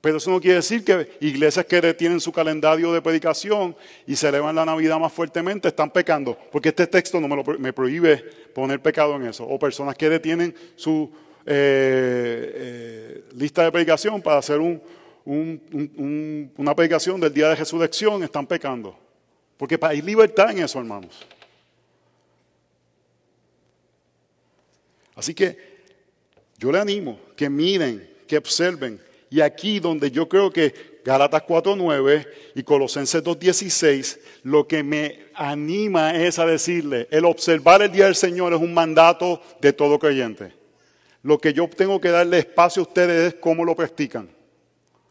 Pero eso no quiere decir que iglesias que tienen su calendario de predicación y celebran la Navidad más fuertemente están pecando, porque este texto no me, prohíbe poner pecado en eso. O personas que detienen su eh, eh, lista de predicación para hacer una predicación del día de resurrección están pecando. Porque hay libertad en eso, hermanos. Así que yo le animo que miren, que observen y aquí donde yo creo que Gálatas 4.9 y Colosenses 2.16, lo que me anima es a decirle, el observar el día del Señor es un mandato de todo creyente. Lo que yo tengo que darle espacio a ustedes es cómo lo practican.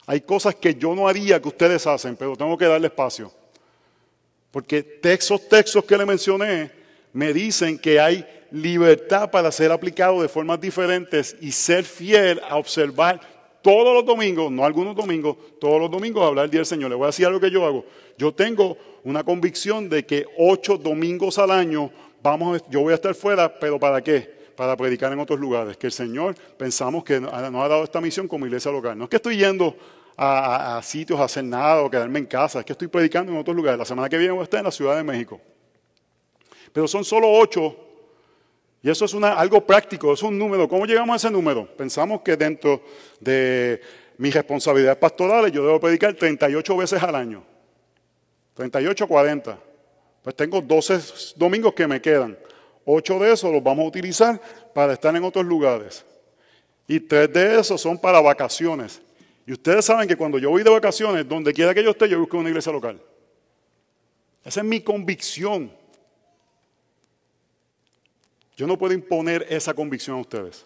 Hay cosas que yo no haría que ustedes hacen, pero tengo que darle espacio. Porque esos textos que le mencioné me dicen que hay libertad para ser aplicado de formas diferentes y ser fiel a observar todos los domingos, no algunos domingos, todos los domingos hablar el día del Señor. Le voy a decir algo que yo hago. Yo tengo una convicción de que ocho domingos al año vamos, yo voy a estar fuera, pero ¿para qué? Para predicar en otros lugares. Que el Señor pensamos que nos ha dado esta misión como iglesia local. No es que estoy yendo a, sitios a hacer nada o quedarme en casa, es que estoy predicando en otros lugares. La semana que viene voy a estar en la Ciudad de México. Pero son solo ocho y eso es algo práctico, es un número. ¿Cómo llegamos a ese número? Pensamos que dentro de mis responsabilidades pastorales yo debo predicar 38 veces al año. 38 40. Pues tengo 12 domingos que me quedan. Ocho de esos los vamos a utilizar para estar en otros lugares. Y tres de esos son para vacaciones. Y ustedes saben que cuando yo voy de vacaciones, donde quiera que yo esté, yo busco una iglesia local. Esa es mi convicción. Yo no puedo imponer esa convicción a ustedes.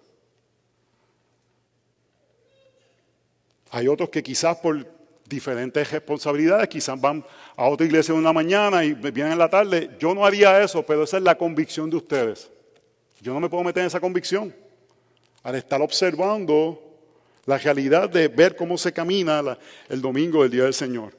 Hay otros que quizás por diferentes responsabilidades, quizás van a otra iglesia una mañana y vienen en la tarde. Yo no haría eso, pero esa es la convicción de ustedes. Yo no me puedo meter en esa convicción. Al estar observando la realidad de ver cómo se camina el domingo del Día del Señor.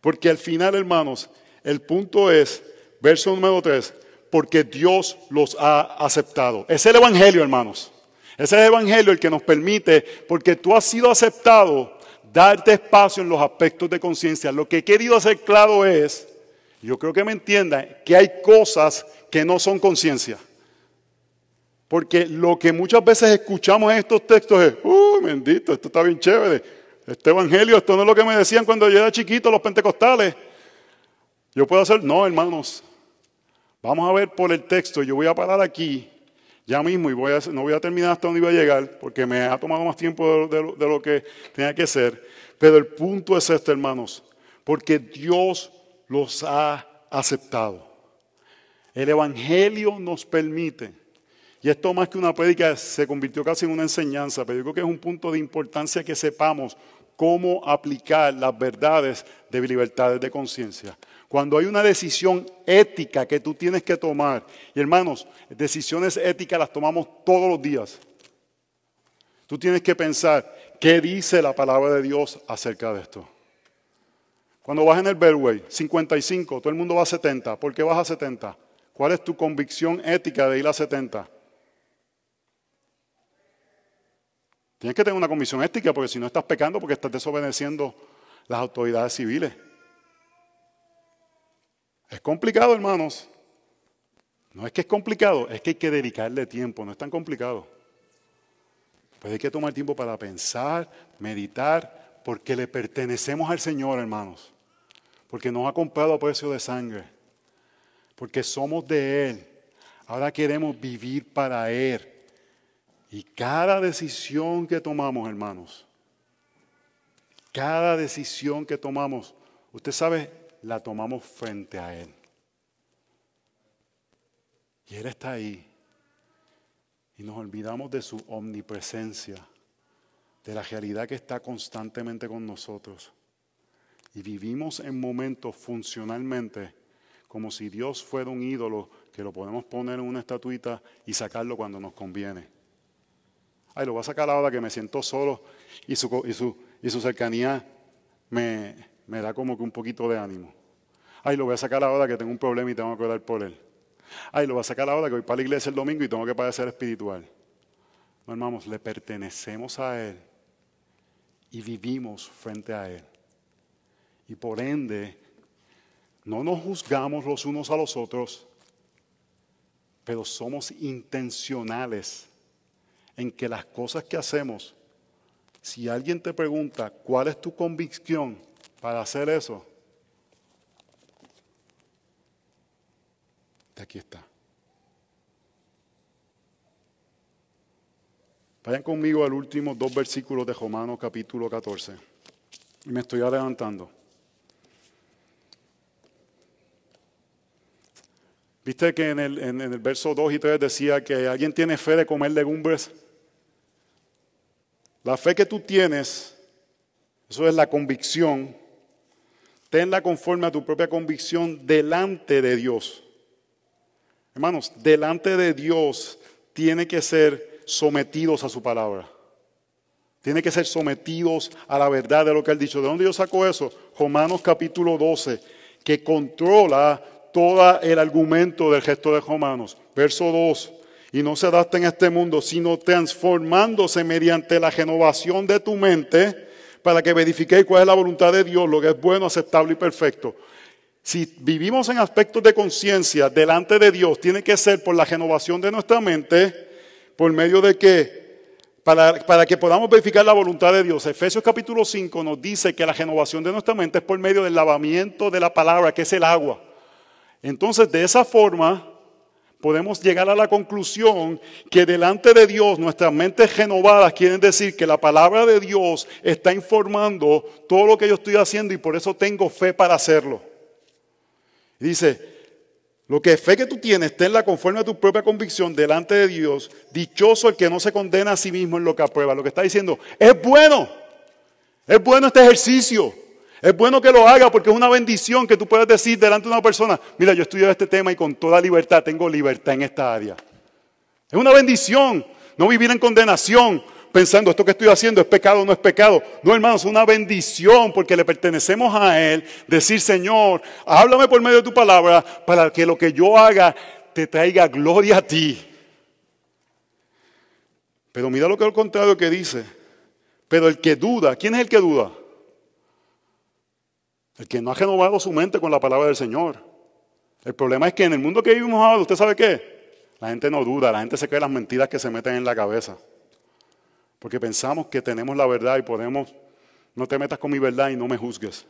Porque al final, hermanos, el punto es, verso número 3, porque Dios los ha aceptado. Es el Evangelio, hermanos. Es el Evangelio el que nos permite, porque tú has sido aceptado, darte espacio en los aspectos de conciencia. Lo que he querido hacer claro es, yo creo que me entiendan, que hay cosas que no son conciencia. Porque lo que muchas veces escuchamos en estos textos es, uy, bendito, esto está bien chévere. Este evangelio, esto no es lo que me decían cuando yo era chiquito los pentecostales. Yo puedo hacer, no, hermanos. Vamos a ver por el texto, yo voy a parar aquí ya mismo y no voy a terminar hasta donde iba a llegar porque me ha tomado más tiempo de, de lo que tenía que ser. Pero el punto es este, hermanos, porque Dios los ha aceptado. El Evangelio nos permite y esto más que una prédica se convirtió casi en una enseñanza, pero yo creo que es un punto de importancia que sepamos cómo aplicar las verdades de libertades de conciencia. Cuando hay una decisión ética que tú tienes que tomar, y hermanos, decisiones éticas las tomamos todos los días. Tú tienes que pensar, ¿qué dice la palabra de Dios acerca de esto? Cuando vas en el Beltway, 55, todo el mundo va a 70. ¿Por qué vas a 70? ¿Cuál es tu convicción ética de ir a 70? Tienes que tener una comisión ética porque si no estás pecando porque estás desobedeciendo las autoridades civiles. Es complicado, hermanos. No es que es complicado, es que hay que dedicarle tiempo, no es tan complicado. Pues hay que tomar tiempo para pensar, meditar, porque le pertenecemos al Señor, hermanos. Porque nos ha comprado a precio de sangre. Porque somos de Él. Ahora queremos vivir para Él. Y cada decisión que tomamos, hermanos, cada decisión que tomamos, usted sabe, la tomamos frente a Él. Y Él está ahí. Y nos olvidamos de su omnipresencia, de la realidad que está constantemente con nosotros. Y vivimos en momentos funcionalmente como si Dios fuera un ídolo que lo podemos poner en una estatuita y sacarlo cuando nos conviene. Ay, lo voy a sacar ahora que me siento solo y su, cercanía me, me da como que un poquito de ánimo. Ay, lo voy a sacar ahora que tengo un problema y tengo que orar por él. Ay, lo voy a sacar ahora que voy para la iglesia el domingo y tengo que padecer espiritual. No, hermanos, le pertenecemos a Él y vivimos frente a Él. Y por ende, no nos juzgamos los unos a los otros, pero somos intencionales en que las cosas que hacemos, si alguien te pregunta cuál es tu convicción para hacer eso, aquí está. Vayan conmigo al último dos versículos de Romanos capítulo 14. Y me estoy adelantando. Viste que en el, en el verso 2 y 3 decía que alguien tiene fe de comer legumbres. La fe que tú tienes, eso es la convicción, tenla conforme a tu propia convicción delante de Dios. Hermanos, delante de Dios tiene que ser sometidos a su palabra. Tiene que ser sometidos a la verdad de lo que él dicho. ¿De dónde yo saco eso? Romanos capítulo 12, que controla todo el argumento del gesto de Romanos. Verso 2 y no se adapta en este mundo, sino transformándose mediante la renovación de tu mente para que verifiquéis cuál es la voluntad de Dios, lo que es bueno, aceptable y perfecto. Si vivimos en aspectos de conciencia delante de Dios, tiene que ser por la renovación de nuestra mente, por medio de que, para, para, que podamos verificar la voluntad de Dios. Efesios capítulo 5 nos dice que la renovación de nuestra mente es por medio del lavamiento de la palabra, que es el agua. Entonces, de esa forma, podemos llegar a la conclusión que delante de Dios nuestras mentes renovadas quieren decir que la palabra de Dios está informando todo lo que yo estoy haciendo y por eso tengo fe para hacerlo. dice, Lo que fe que tú tienes, tenla conforme a tu propia convicción delante de Dios. Dichoso el que no se condena a sí mismo en lo que aprueba. Lo que está diciendo, es bueno. Es bueno este ejercicio. Es bueno que lo haga porque es una bendición que tú puedas decir delante de una persona, mira, yo estudio este tema y con toda libertad tengo libertad en esta área. Es una bendición no vivir en condenación pensando esto que estoy haciendo es pecado o no es pecado. No, hermanos, es una bendición porque le pertenecemos a Él. Decir, Señor, háblame por medio de tu palabra para que lo que yo haga te traiga gloria a ti. Pero mira lo que al contrario que dice. Pero el que duda, ¿quién es el que duda? El que no ha renovado su mente con la palabra del Señor. El problema es que en el mundo que vivimos ahora, ¿usted sabe qué? La gente no duda, la gente se cree las mentiras que se meten en la cabeza. Porque pensamos que tenemos la verdad y podemos, no te metas con mi verdad y no me juzgues.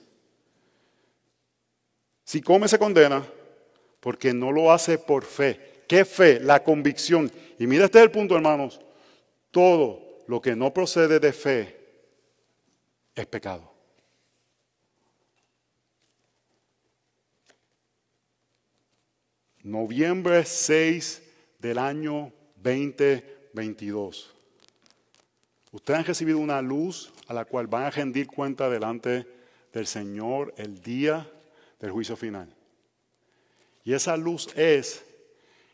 Si come se condena porque no lo hace por fe. ¿Qué fe? La convicción. Y mira, este es el punto, hermanos. Todo lo que no procede de fe es pecado. Noviembre 6 del año 2022. Ustedes han recibido una luz a la cual van a rendir cuenta delante del Señor el día del juicio final. Y esa luz es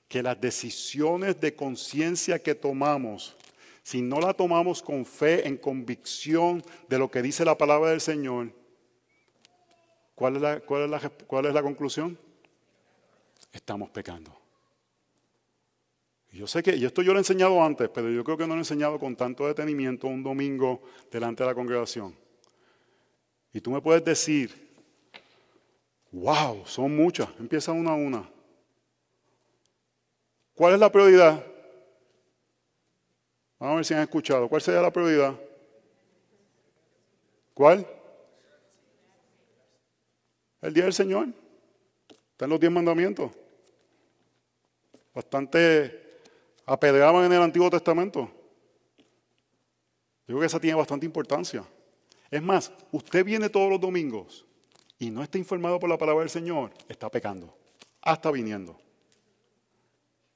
que las decisiones de conciencia que tomamos, si no la tomamos con fe, en convicción de lo que dice la palabra del Señor, ¿cuál es la, cuál es la, cuál es la conclusión? Estamos pecando. Yo sé que, y esto yo lo he enseñado antes, pero yo creo que no lo he enseñado con tanto detenimiento un domingo delante de la congregación. Y tú me puedes decir, wow, son muchas, empieza una a una. ¿Cuál es la prioridad? Vamos a ver si han escuchado. ¿Cuál sería la prioridad? ¿Cuál? El día del Señor. Están los diez mandamientos bastante apedreaban en el Antiguo Testamento. Yo creo que esa tiene bastante importancia. Es más, usted viene todos los domingos y no está informado por la palabra del Señor, está pecando. Hasta viniendo.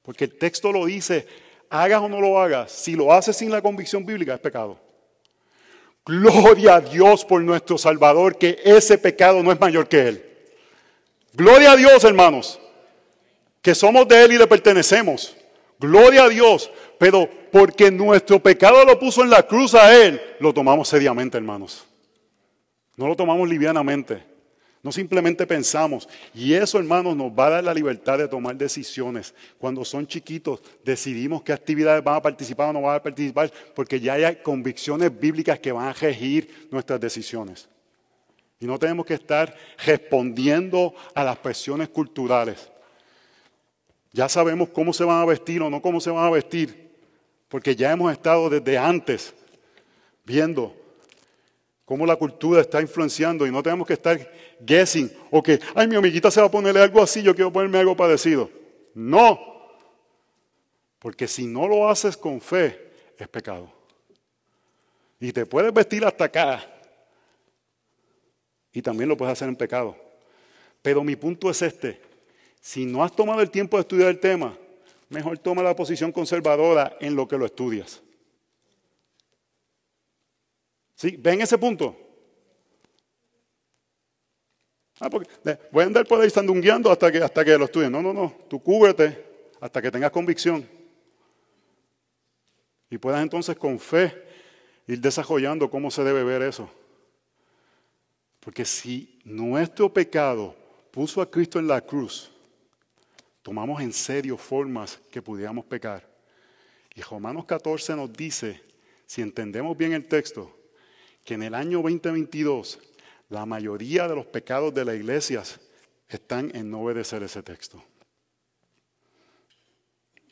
Porque el texto lo dice, hagas o no lo hagas, si lo haces sin la convicción bíblica es pecado. Gloria a Dios por nuestro Salvador, que ese pecado no es mayor que Él. Gloria a Dios, hermanos que somos de Él y le pertenecemos. Gloria a Dios. Pero porque nuestro pecado lo puso en la cruz a Él, lo tomamos seriamente, hermanos. No lo tomamos livianamente. No simplemente pensamos. Y eso, hermanos, nos va a dar la libertad de tomar decisiones. Cuando son chiquitos, decidimos qué actividades van a participar o no van a participar, porque ya hay convicciones bíblicas que van a regir nuestras decisiones. Y no tenemos que estar respondiendo a las presiones culturales. Ya sabemos cómo se van a vestir o no cómo se van a vestir, porque ya hemos estado desde antes viendo cómo la cultura está influenciando y no tenemos que estar guessing o que, ay, mi amiguita se va a ponerle algo así, yo quiero ponerme algo parecido. No, porque si no lo haces con fe, es pecado. Y te puedes vestir hasta acá y también lo puedes hacer en pecado. Pero mi punto es este, si no has tomado el tiempo de estudiar el tema, mejor toma la posición conservadora en lo que lo estudias. ¿Sí? ¿Ven ese punto? Ah, porque, voy a andar por ahí sandungueando hasta que, hasta que lo estudien. No, no, no. Tú cúbrete hasta que tengas convicción. Y puedas entonces con fe ir desarrollando cómo se debe ver eso. Porque si nuestro pecado puso a Cristo en la cruz, tomamos en serio formas que pudiéramos pecar. Y Romanos 14 nos dice, si entendemos bien el texto, que en el año 2022 la mayoría de los pecados de las iglesias están en no obedecer ese texto.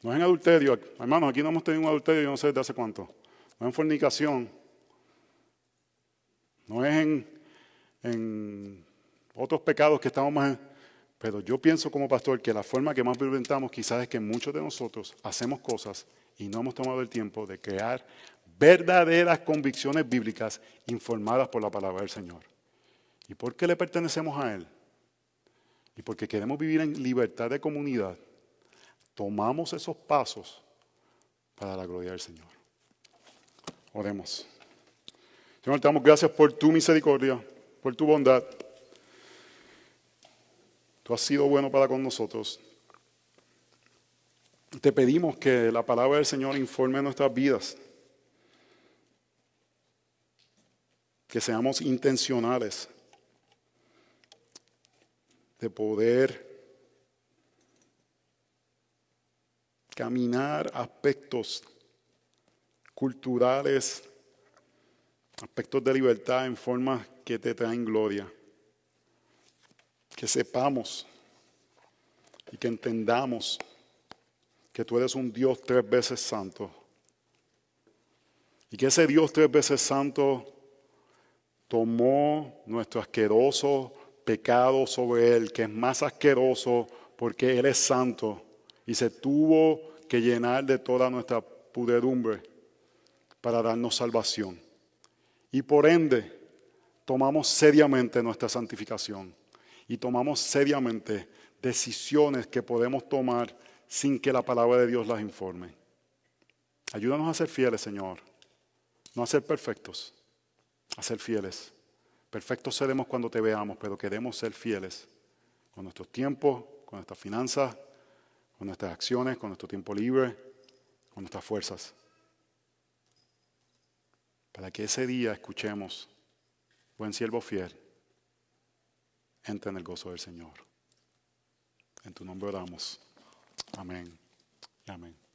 No es en adulterio, hermanos, aquí no hemos tenido un adulterio, yo no sé desde hace cuánto. No es en fornicación, no es en, en otros pecados que estamos más pero yo pienso como pastor que la forma que más violentamos quizás es que muchos de nosotros hacemos cosas y no hemos tomado el tiempo de crear verdaderas convicciones bíblicas informadas por la palabra del Señor. ¿Y por qué le pertenecemos a Él? y porque queremos vivir en libertad de comunidad, tomamos esos pasos para la gloria del Señor. Oremos. Señor, te damos gracias por tu misericordia, por tu bondad. Tú has sido bueno para con nosotros. Te pedimos que la palabra del Señor informe nuestras vidas. Que seamos intencionales de poder caminar aspectos culturales, aspectos de libertad en formas que te traen gloria. Que sepamos y que entendamos que tú eres un Dios tres veces santo. Y que ese Dios tres veces santo tomó nuestro asqueroso pecado sobre él, que es más asqueroso porque Él es santo y se tuvo que llenar de toda nuestra pudedumbre para darnos salvación. Y por ende, tomamos seriamente nuestra santificación y tomamos seriamente decisiones que podemos tomar sin que la palabra de Dios las informe. Ayúdanos a ser fieles, Señor. No a ser perfectos, a ser fieles. Perfectos seremos cuando te veamos, pero queremos ser fieles con nuestros tiempos, con nuestras finanzas, con nuestras acciones, con nuestro tiempo libre, con nuestras fuerzas. Para que ese día escuchemos, buen siervo fiel, entra en el gozo del Señor. En tu nombre oramos. Amén. Amén.